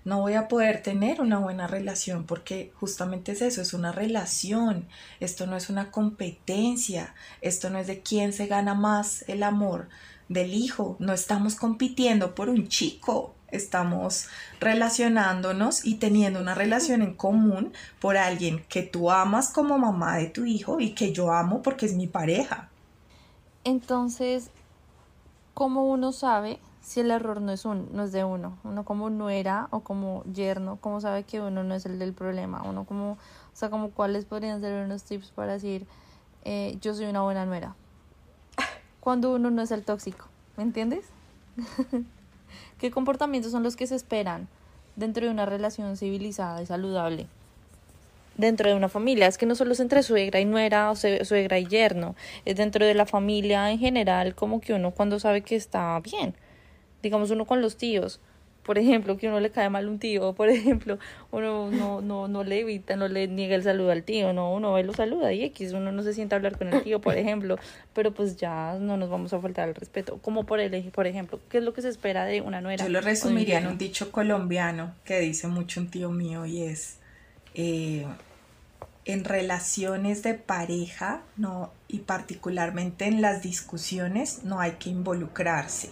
No voy a poder tener una buena relación porque justamente es eso, es una relación. Esto no es una competencia, esto no es de quién se gana más el amor del hijo, no estamos compitiendo por un chico, estamos relacionándonos y teniendo una relación en común por alguien que tú amas como mamá de tu hijo y que yo amo porque es mi pareja. Entonces, ¿cómo uno sabe si el error no es, un, no es de uno? Uno como nuera o como yerno, ¿cómo sabe que uno no es el del problema? Uno como, o sea, como cuáles podrían ser unos tips para decir, eh, yo soy una buena nuera. Cuando uno no es el tóxico, ¿me entiendes? ¿Qué comportamientos son los que se esperan dentro de una relación civilizada y saludable? Dentro de una familia, es que no solo es entre suegra y nuera o suegra y yerno, es dentro de la familia en general, como que uno cuando sabe que está bien. Digamos uno con los tíos, por ejemplo, que uno le cae mal un tío, por ejemplo, uno no, no, no le evita, no le niega el saludo al tío, no, uno lo saluda y X, uno no se sienta a hablar con el tío, por ejemplo, pero pues ya no nos vamos a faltar el respeto. Como por, el, por ejemplo, ¿qué es lo que se espera de una nuera? Yo lo resumiría en un dicho colombiano que dice mucho un tío mío y es, eh, en relaciones de pareja, no, y particularmente en las discusiones, no hay que involucrarse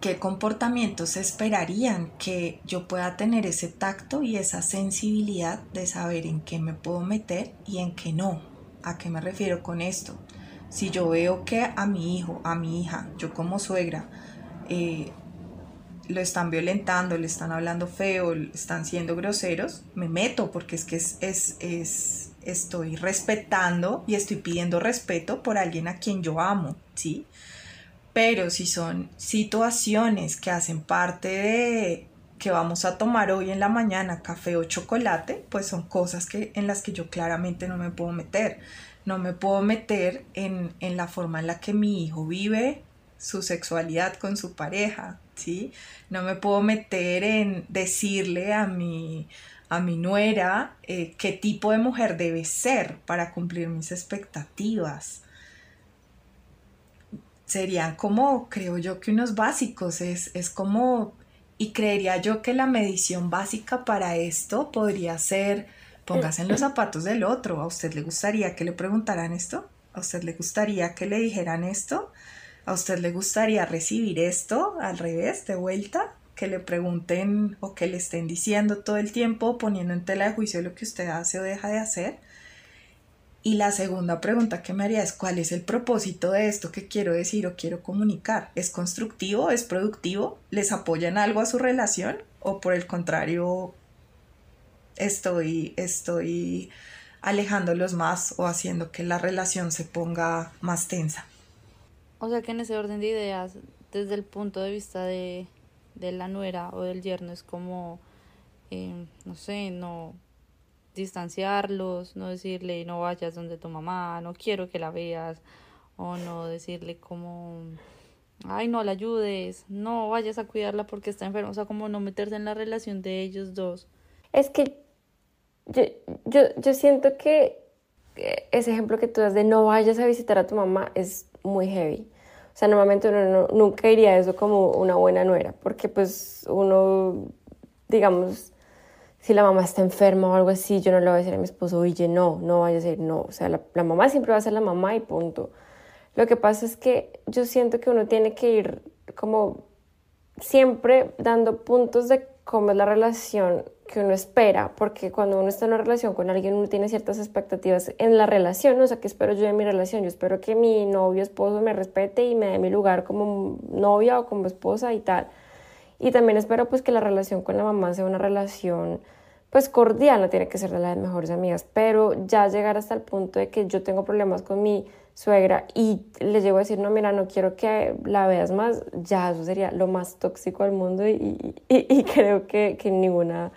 ¿qué comportamientos esperarían que yo pueda tener ese tacto y esa sensibilidad de saber en qué me puedo meter y en qué no? ¿A qué me refiero con esto? Si yo veo que a mi hijo, a mi hija, yo como suegra, eh, lo están violentando, le están hablando feo, están siendo groseros, me meto porque es que es, es, es, estoy respetando y estoy pidiendo respeto por alguien a quien yo amo, ¿sí? Pero si son situaciones que hacen parte de que vamos a tomar hoy en la mañana café o chocolate, pues son cosas que, en las que yo claramente no me puedo meter. No me puedo meter en, en la forma en la que mi hijo vive su sexualidad con su pareja, ¿sí? No me puedo meter en decirle a mi, a mi nuera eh, qué tipo de mujer debe ser para cumplir mis expectativas serían como, creo yo, que unos básicos, es, es como, y creería yo que la medición básica para esto podría ser, póngase en los zapatos del otro, ¿a usted le gustaría que le preguntaran esto? ¿A usted le gustaría que le dijeran esto? ¿A usted le gustaría recibir esto al revés, de vuelta? Que le pregunten o que le estén diciendo todo el tiempo, poniendo en tela de juicio lo que usted hace o deja de hacer. Y la segunda pregunta que me haría es cuál es el propósito de esto que quiero decir o quiero comunicar. ¿Es constructivo? ¿Es productivo? ¿Les apoya en algo a su relación? ¿O por el contrario estoy, estoy alejándolos más o haciendo que la relación se ponga más tensa? O sea que en ese orden de ideas, desde el punto de vista de, de la nuera o del yerno, es como, eh, no sé, no distanciarlos, no decirle no vayas donde tu mamá, no quiero que la veas, o no decirle como, ay, no la ayudes, no vayas a cuidarla porque está enferma, o sea, como no meterse en la relación de ellos dos. Es que yo, yo, yo siento que ese ejemplo que tú das de no vayas a visitar a tu mamá es muy heavy. O sea, normalmente uno nunca diría eso como una buena nuera, porque pues uno, digamos, si la mamá está enferma o algo así, yo no le voy a decir a mi esposo, oye, no, no vaya a decir no. O sea, la, la, mamá siempre va a ser la mamá y punto. Lo que pasa es que yo siento que uno tiene que ir como siempre dando puntos de cómo es la relación que uno espera, porque cuando uno está en una relación con alguien, uno tiene ciertas expectativas en la relación, o sea, ¿qué espero yo de mi relación? Yo espero que mi novio, esposo me respete y me dé mi lugar como novia o como esposa y tal. Y también espero pues que la relación con la mamá sea una relación pues cordial, no tiene que ser de las mejores amigas, pero ya llegar hasta el punto de que yo tengo problemas con mi suegra y le llego a decir, no, mira, no quiero que la veas más, ya eso sería lo más tóxico del mundo y, y, y creo que, que ninguna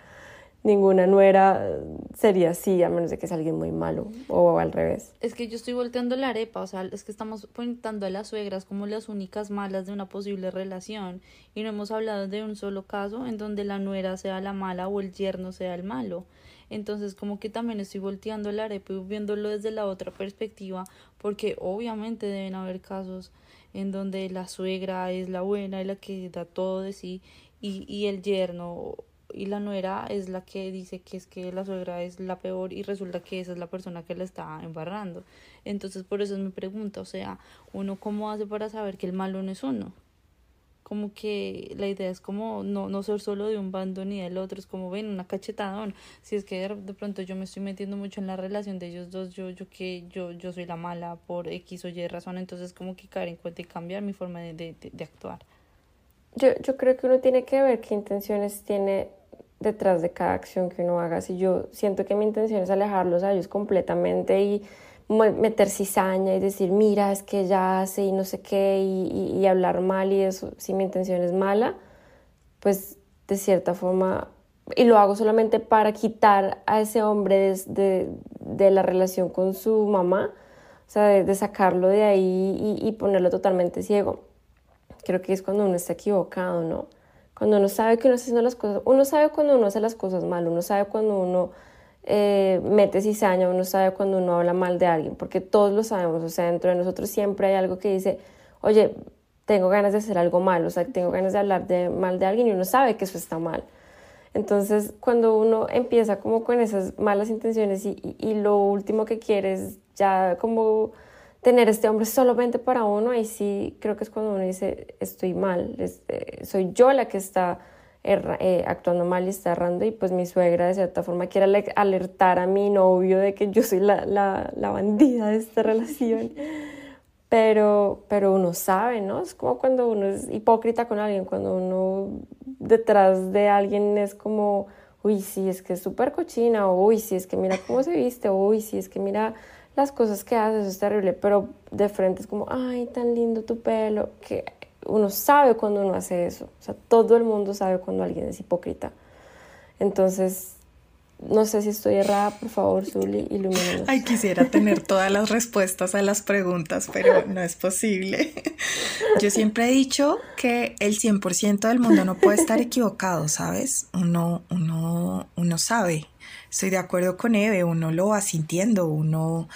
ninguna nuera sería así, a menos de que sea alguien muy malo o al revés. Es que yo estoy volteando la arepa, o sea, es que estamos poniendo a las suegras como las únicas malas de una posible relación y no hemos hablado de un solo caso en donde la nuera sea la mala o el yerno sea el malo. Entonces, como que también estoy volteando la arepa y viéndolo desde la otra perspectiva, porque obviamente deben haber casos en donde la suegra es la buena y la que da todo de sí y, y el yerno y la nuera es la que dice que es que la suegra es la peor y resulta que esa es la persona que la está embarrando. Entonces por eso es mi pregunta, o sea, uno cómo hace para saber que el malo no es uno. Como que la idea es como no, no ser solo de un bando ni del otro, es como ven una cachetadón. Si es que de, pronto yo me estoy metiendo mucho en la relación de ellos dos, yo, yo que yo, yo soy la mala por X o Y razón, entonces como que caer en cuenta y cambiar mi forma de, de, de actuar. Yo, yo creo que uno tiene que ver qué intenciones tiene detrás de cada acción que uno haga. Si yo siento que mi intención es alejarlos a ellos completamente y meter cizaña y decir, mira, es que ya hace y no sé qué, y, hablar mal y eso, si mi intención es mala, pues de cierta forma, y lo hago solamente para quitar a ese hombre de, de, la relación con su mamá, o sea, de, de sacarlo de ahí y, y ponerlo totalmente ciego. Creo que es cuando uno está equivocado, ¿no? Cuando uno sabe que uno está haciendo las cosas, uno sabe cuando uno hace las cosas mal, uno sabe cuando uno eh, mete cizaña, uno sabe cuando uno habla mal de alguien, porque todos lo sabemos, o sea, dentro de nosotros siempre hay algo que dice, oye, tengo ganas de hacer algo mal, o sea, tengo ganas de hablar de, mal de alguien y uno sabe que eso está mal. Entonces, cuando uno empieza como con esas malas intenciones y, y, lo último que quiere es ya como tener este hombre solamente para uno, y sí creo que es cuando uno dice, estoy mal, este, soy yo la que está eh, actuando mal y está errando, y pues mi suegra de cierta forma quiere alertar a mi novio de que yo soy la, la, la bandida de esta relación. Pero, pero uno sabe, ¿no? Es como cuando uno es hipócrita con alguien, cuando uno detrás de alguien es como, uy, sí, es que es súper cochina, uy, sí, es que mira cómo se viste, uy, sí, es que mira las cosas que hace, eso es terrible, pero de frente es como, ay, tan lindo tu pelo, que uno sabe cuando uno hace eso, o sea, todo el mundo sabe cuando alguien es hipócrita. Entonces, no sé si estoy errada, por favor, Zuli, ilumínanos. Ay, quisiera tener todas las respuestas a las preguntas, pero no es posible. Yo siempre he dicho que el 100% del mundo no puede estar equivocado, ¿sabes? Uno, uno, uno sabe. Estoy de acuerdo con Eve, uno lo va sintiendo, uno,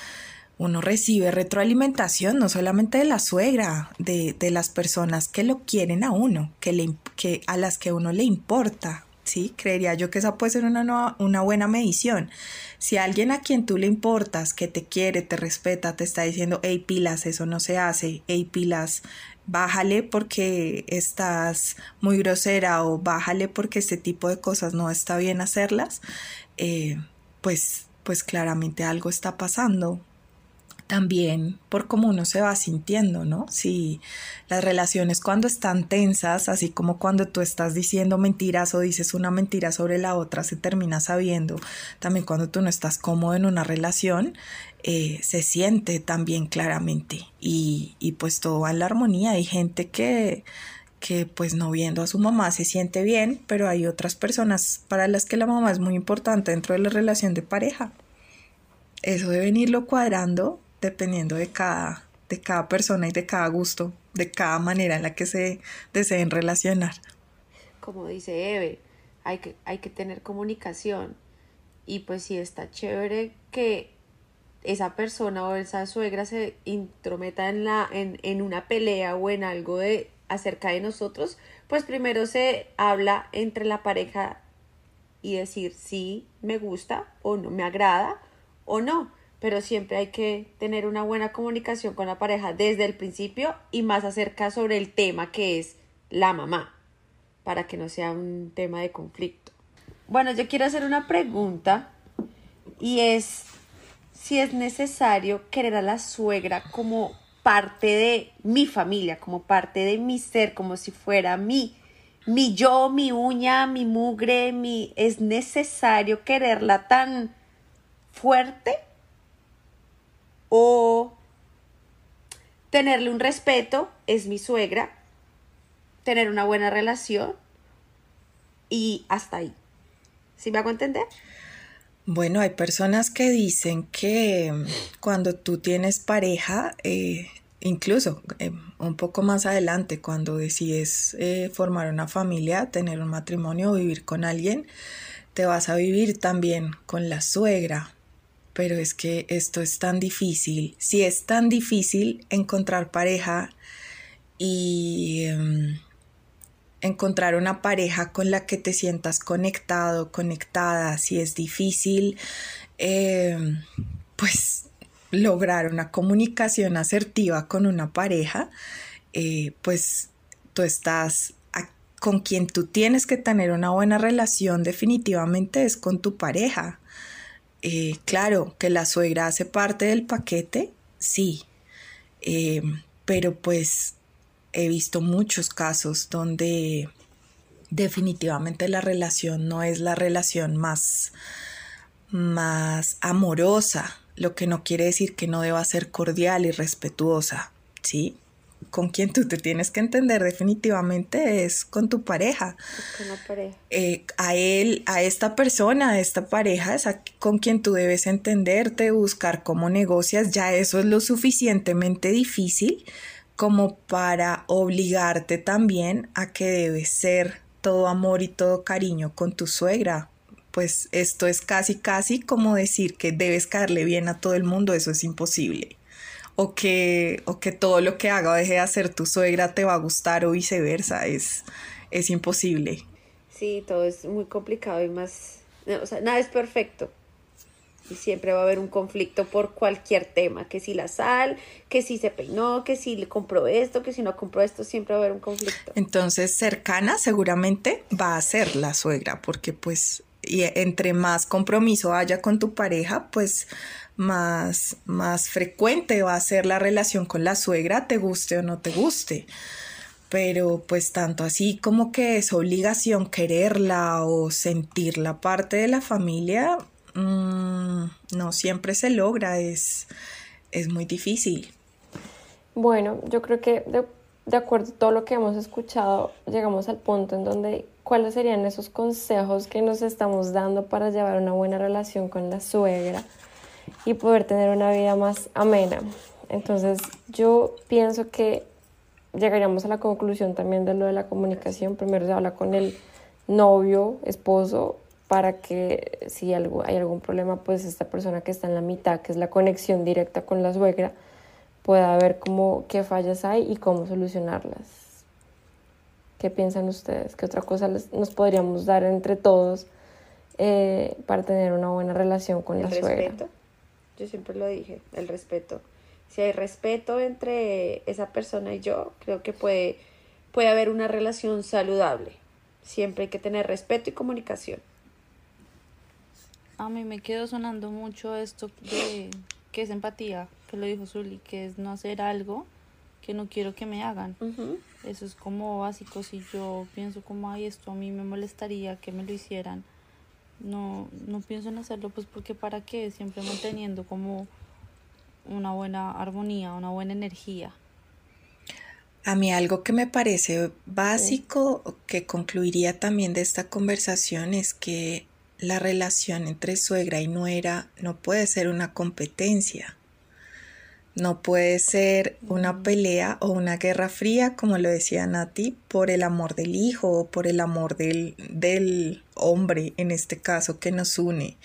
uno recibe retroalimentación, no solamente de la suegra, de, de las personas que lo quieren a uno, que, le, que a las que uno le importa, ¿sí? Creería yo que esa puede ser una, una buena medición. Si alguien a quien tú le importas, que te quiere, te respeta, te está diciendo, hey pilas, eso no se hace, hey pilas, bájale porque estás muy grosera o bájale porque este tipo de cosas no está bien hacerlas, eh, pues, pues claramente algo está pasando también por cómo uno se va sintiendo, ¿no? Si las relaciones cuando están tensas, así como cuando tú estás diciendo mentiras o dices una mentira sobre la otra, se termina sabiendo, también cuando tú no estás cómodo en una relación, eh, se siente también claramente y, y pues todo va en la armonía. Hay gente que que pues no viendo a su mamá se siente bien, pero hay otras personas para las que la mamá es muy importante dentro de la relación de pareja. Eso deben irlo cuadrando dependiendo de cada, de cada persona y de cada gusto, de cada manera en la que se deseen relacionar. Como dice Eve, hay que, hay que tener comunicación y pues si está chévere que esa persona o esa suegra se intrometa en, la, en, en una pelea o en algo de acerca de nosotros, pues primero se habla entre la pareja y decir si me gusta o no me agrada o no pero siempre hay que tener una buena comunicación con la pareja desde el principio y más acerca sobre el tema que es la mamá, para que no sea un tema de conflicto. Bueno, yo quiero hacer una pregunta y es si es necesario querer a la suegra como parte de mi familia, como parte de mi ser, como si fuera mi, mi yo, mi uña, mi mugre, mi... ¿Es necesario quererla tan fuerte? O tenerle un respeto, es mi suegra, tener una buena relación y hasta ahí. ¿Sí me hago entender? Bueno, hay personas que dicen que cuando tú tienes pareja, eh, incluso eh, un poco más adelante, cuando decides eh, formar una familia, tener un matrimonio vivir con alguien, te vas a vivir también con la suegra pero es que esto es tan difícil. Si es tan difícil encontrar pareja y em, encontrar una pareja con la que te sientas conectado, conectada, si es difícil, em, pues lograr una comunicación asertiva con una pareja, eh, pues tú estás con quien tú tienes que tener una buena relación definitivamente es con tu pareja. Eh, claro, que la suegra hace parte del paquete, sí, eh, pero pues he visto muchos casos donde definitivamente la relación no es la relación más, más amorosa, lo que no quiere decir que no deba ser cordial y respetuosa, ¿sí? Con quien tú te tienes que entender definitivamente es con tu pareja. Con la pareja. Eh, a él, a esta persona, a esta pareja es con quien tú debes entenderte, buscar cómo negocias, ya eso es lo suficientemente difícil como para obligarte también a que debes ser todo amor y todo cariño con tu suegra. Pues esto es casi, casi como decir que debes caerle bien a todo el mundo, eso es imposible o que, o que todo lo que haga o deje de hacer tu suegra te va a gustar o viceversa, es, es imposible. Sí, todo es muy complicado y más, o sea, nada es perfecto. y siempre va a haber un conflicto por cualquier tema, que si la sal, que si se peinó, que si le compró esto, que si no compró esto, siempre va a haber un conflicto. Entonces, cercana seguramente va a ser la suegra, porque pues y entre más compromiso haya con tu pareja, pues más, más frecuente va a ser la relación con la suegra, te guste o no te guste. Pero pues tanto así como que es obligación quererla o sentir la parte de la familia, Mm, no siempre se logra, es, es muy difícil. Bueno, yo creo que de, de, acuerdo a todo lo que hemos escuchado, llegamos al punto en donde cuáles serían esos consejos que nos estamos dando para llevar una buena relación con la suegra y poder tener una vida más amena. Entonces, yo pienso que llegaríamos a la conclusión también de lo de la comunicación. Primero se habla con el novio, esposo, para que si algo, hay algún problema, pues esta persona que está en la mitad, que es la conexión directa con la suegra, pueda ver cómo, qué fallas hay y cómo solucionarlas. ¿Qué piensan ustedes? ¿Qué otra cosa nos podríamos dar entre todos eh, para tener una buena relación con la suegra? Yo siempre lo dije, el respeto. Si hay respeto entre esa persona y yo, creo que puede, puede haber una relación saludable. Siempre hay que tener respeto y comunicación. A mí me quedó sonando mucho esto de que es empatía, que lo dijo Zully, que es no hacer algo que no quiero que me hagan. Eso es como básico. Si yo pienso como, ay, esto a mí me molestaría que me lo hicieran, no, no pienso en hacerlo, pues porque para qué, siempre manteniendo como una buena armonía, una buena energía. A mí algo que me parece básico, que concluiría también de esta conversación, es que la relación entre suegra y nuera no puede ser una competencia. No puede ser una mm. pelea o una guerra fría, como lo decía Nati, por el amor del hijo o por el amor del, del hombre, en este caso, que nos une.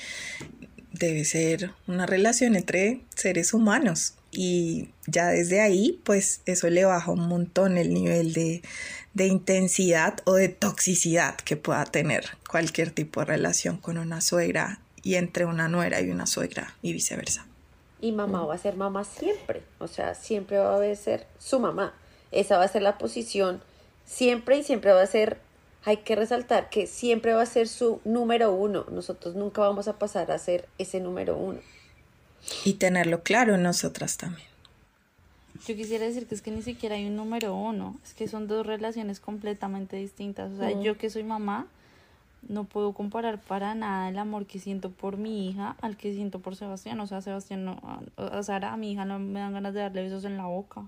Debe ser una relación entre seres humanos. Y ya desde ahí, pues eso le baja un montón el nivel de, de intensidad o de toxicidad que pueda tener cualquier tipo de relación con una suegra y entre una nuera y una suegra y viceversa. Y mamá va a ser mamá siempre, o sea, siempre va a ser su mamá. Esa va a ser la posición siempre y siempre va a ser, hay que resaltar que siempre va a ser su número uno. Nosotros nunca vamos a pasar a ser ese número uno. Y tenerlo claro nosotras también. Yo quisiera decir que es que ni siquiera hay un número uno, es que son dos relaciones completamente distintas. O sea, yo que soy mamá, no puedo comparar para nada el amor que siento por mi hija al que siento por Sebastián. O sea, Sebastián, no, a Sara, a mi hija no me dan ganas de darle besos en la boca,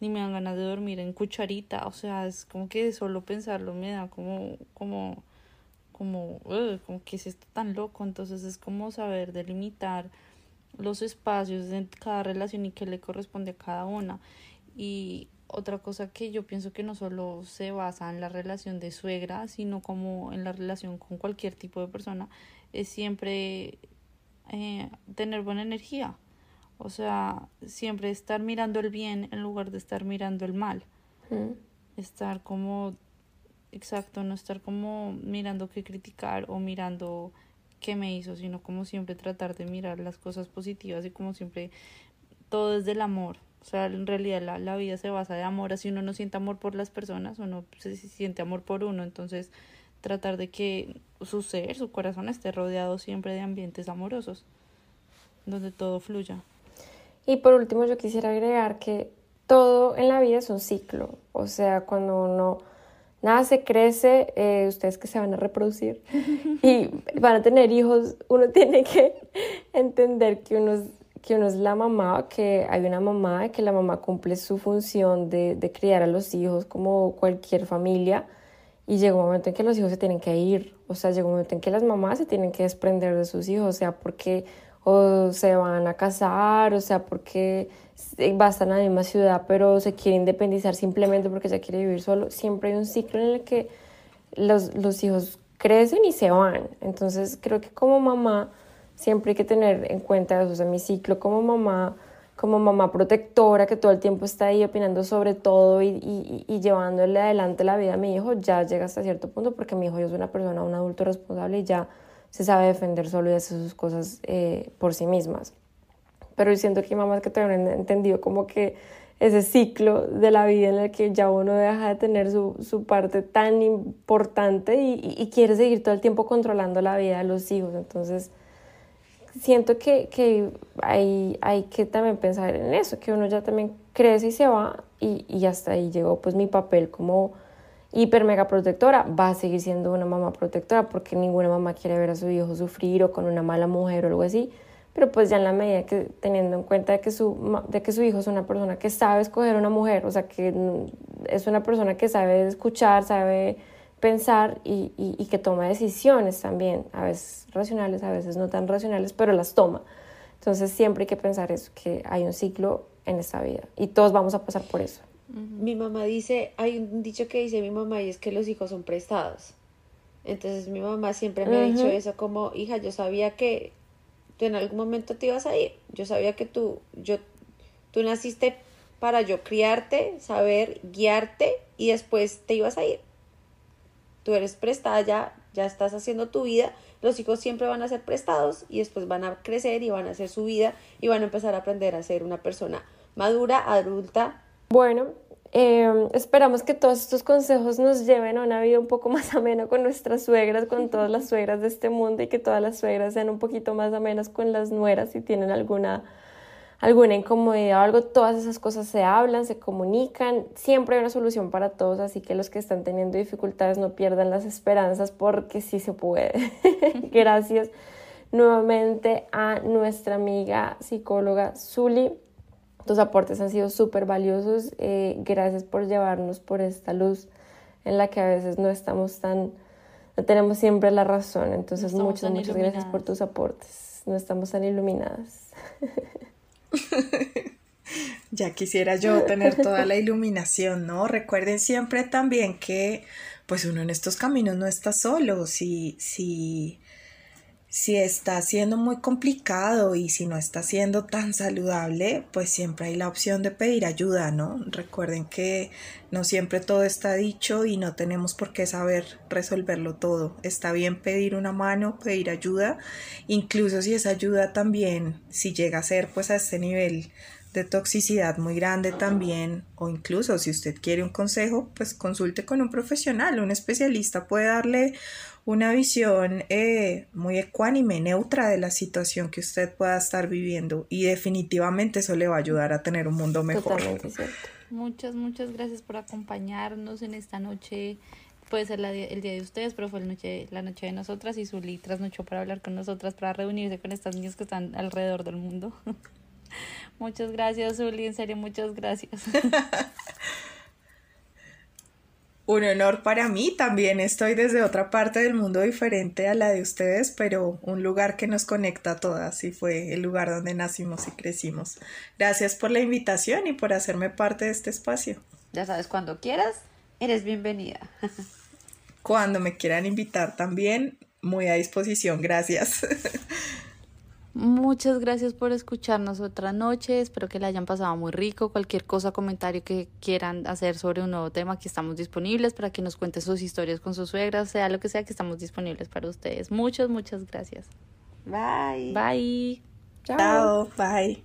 ni me dan ganas de dormir en cucharita. O sea, es como que solo pensarlo me da como, como, como, como que es esto tan loco. Entonces es como saber delimitar los espacios de cada relación y qué le corresponde a cada una. Y otra cosa que yo pienso que no solo se basa en la relación de suegra, sino como en la relación con cualquier tipo de persona, es siempre eh, tener buena energía. O sea, siempre estar mirando el bien en lugar de estar mirando el mal. Estar como, exacto, no estar como mirando qué criticar o mirando qué me hizo, sino como siempre tratar de mirar las cosas positivas y como siempre todo es del amor. O sea, en realidad la, la vida se basa de amor, así uno no siente amor por las personas, uno se siente amor por uno, entonces tratar de que su ser, su corazón esté rodeado siempre de ambientes amorosos, donde todo fluya. Y por último yo quisiera agregar que todo en la vida es un ciclo, o sea, cuando uno nada se crece, eh, ustedes que se van a reproducir y van a tener hijos, uno tiene que entender que uno es, que uno es la mamá, que hay una mamá, que la mamá cumple su función de, de criar a los hijos como cualquier familia y llega un momento en que los hijos se tienen que ir, o sea, llega un momento en que las mamás se tienen que desprender de sus hijos, o sea, porque o se van a casar, o sea, porque va a estar en la misma ciudad, pero se quiere independizar simplemente porque ya quiere vivir solo. Siempre hay un ciclo en el que los, los hijos crecen y se van. Entonces, creo que como mamá siempre hay que tener en cuenta eso. O sea, mi ciclo como mamá, como mamá protectora que todo el tiempo está ahí opinando sobre todo y, y, y, llevándole adelante la vida a mi hijo, ya llega hasta cierto punto porque mi hijo ya es una persona, un adulto responsable y ya se sabe defender solo y hace sus cosas eh, por sí mismas. Pero siento que hay mamás que todavía no han entendido como que ese ciclo de la vida en el que ya uno deja de tener su, su parte tan importante y, y, quiere seguir todo el tiempo controlando la vida de los hijos. Entonces, siento que, que hay, hay, que también pensar en eso, que uno ya también crece y se va y, y hasta ahí llegó pues mi papel como hiper mega protectora, va a seguir siendo una mamá protectora porque ninguna mamá quiere ver a su hijo sufrir o con una mala mujer o algo así pero pues ya en la medida que teniendo en cuenta de que su, de que su hijo es una persona que sabe escoger una mujer, o sea, que es una persona que sabe escuchar, sabe pensar y, y, que toma decisiones también, a veces racionales, a veces no tan racionales, pero las toma. Entonces siempre hay que pensar eso, que hay un ciclo en esta vida y todos vamos a pasar por eso. Mi mamá dice, hay un dicho que dice mi mamá y es que los hijos son prestados. Entonces mi mamá siempre me ha dicho eso como, hija, yo sabía que tú en algún momento te ibas a ir. Yo sabía que tú, yo, tú naciste para yo criarte, saber, guiarte y después te ibas a ir. Tú eres prestada ya, ya estás haciendo tu vida. Los hijos siempre van a ser prestados y después van a crecer y van a hacer su vida y van a empezar a aprender a ser una persona madura, adulta. Bueno, Em, esperamos que todos estos consejos nos lleven a una vida un poco más amena con nuestras suegras, con todas las suegras de este mundo y que todas las suegras sean un poquito más amenas con las nueras si tienen alguna, alguna incomodidad o algo. Todas esas cosas se hablan, se comunican. Siempre hay una solución para todos, así que los que están teniendo dificultades no pierdan las esperanzas porque sí se puede. Gracias nuevamente a nuestra amiga psicóloga Zuli tus aportes han sido súper valiosos. Eh, gracias por llevarnos por esta luz en la que a veces no estamos tan, no tenemos siempre la razón. Entonces, muchas, muchas gracias por tus aportes. No estamos tan iluminadas. ya quisiera yo tener toda la iluminación, ¿no? Recuerden siempre también que pues uno en estos caminos no está solo, si, si si está siendo muy complicado y si no está siendo tan saludable, pues siempre hay la opción de pedir ayuda, ¿no? Recuerden que no siempre todo está dicho y no tenemos por qué saber resolverlo todo. Está bien pedir una mano, pedir ayuda, incluso si esa ayuda también, si llega a ser pues a este nivel de toxicidad muy grande también, o incluso si usted quiere un consejo, pues consulte con un profesional, un especialista puede darle una visión eh, muy ecuánime, neutra de la situación que usted pueda estar viviendo y definitivamente eso le va a ayudar a tener un mundo mejor. Muchas, muchas gracias por acompañarnos en esta noche. Puede ser el día de ustedes, pero fue la noche, la noche de nosotras y Zuli trasnochó para hablar con nosotras, para reunirse con estas niñas que están alrededor del mundo. muchas gracias, Zuli, en serio, muchas gracias. Un honor para mí también. Estoy desde otra parte del mundo diferente a la de ustedes, pero un lugar que nos conecta a todas y fue el lugar donde nacimos y crecimos. Gracias por la invitación y por hacerme parte de este espacio. Ya sabes, cuando quieras, eres bienvenida. Cuando me quieran invitar también, muy a disposición. Gracias. Muchas gracias por escucharnos otra noche. Espero que la hayan pasado muy rico. Cualquier cosa, comentario que quieran hacer sobre un nuevo tema, aquí estamos disponibles para que nos cuenten sus historias con sus suegras, sea lo que sea, que estamos disponibles para ustedes. Muchas, muchas gracias. Bye. Bye. Chao. Bye.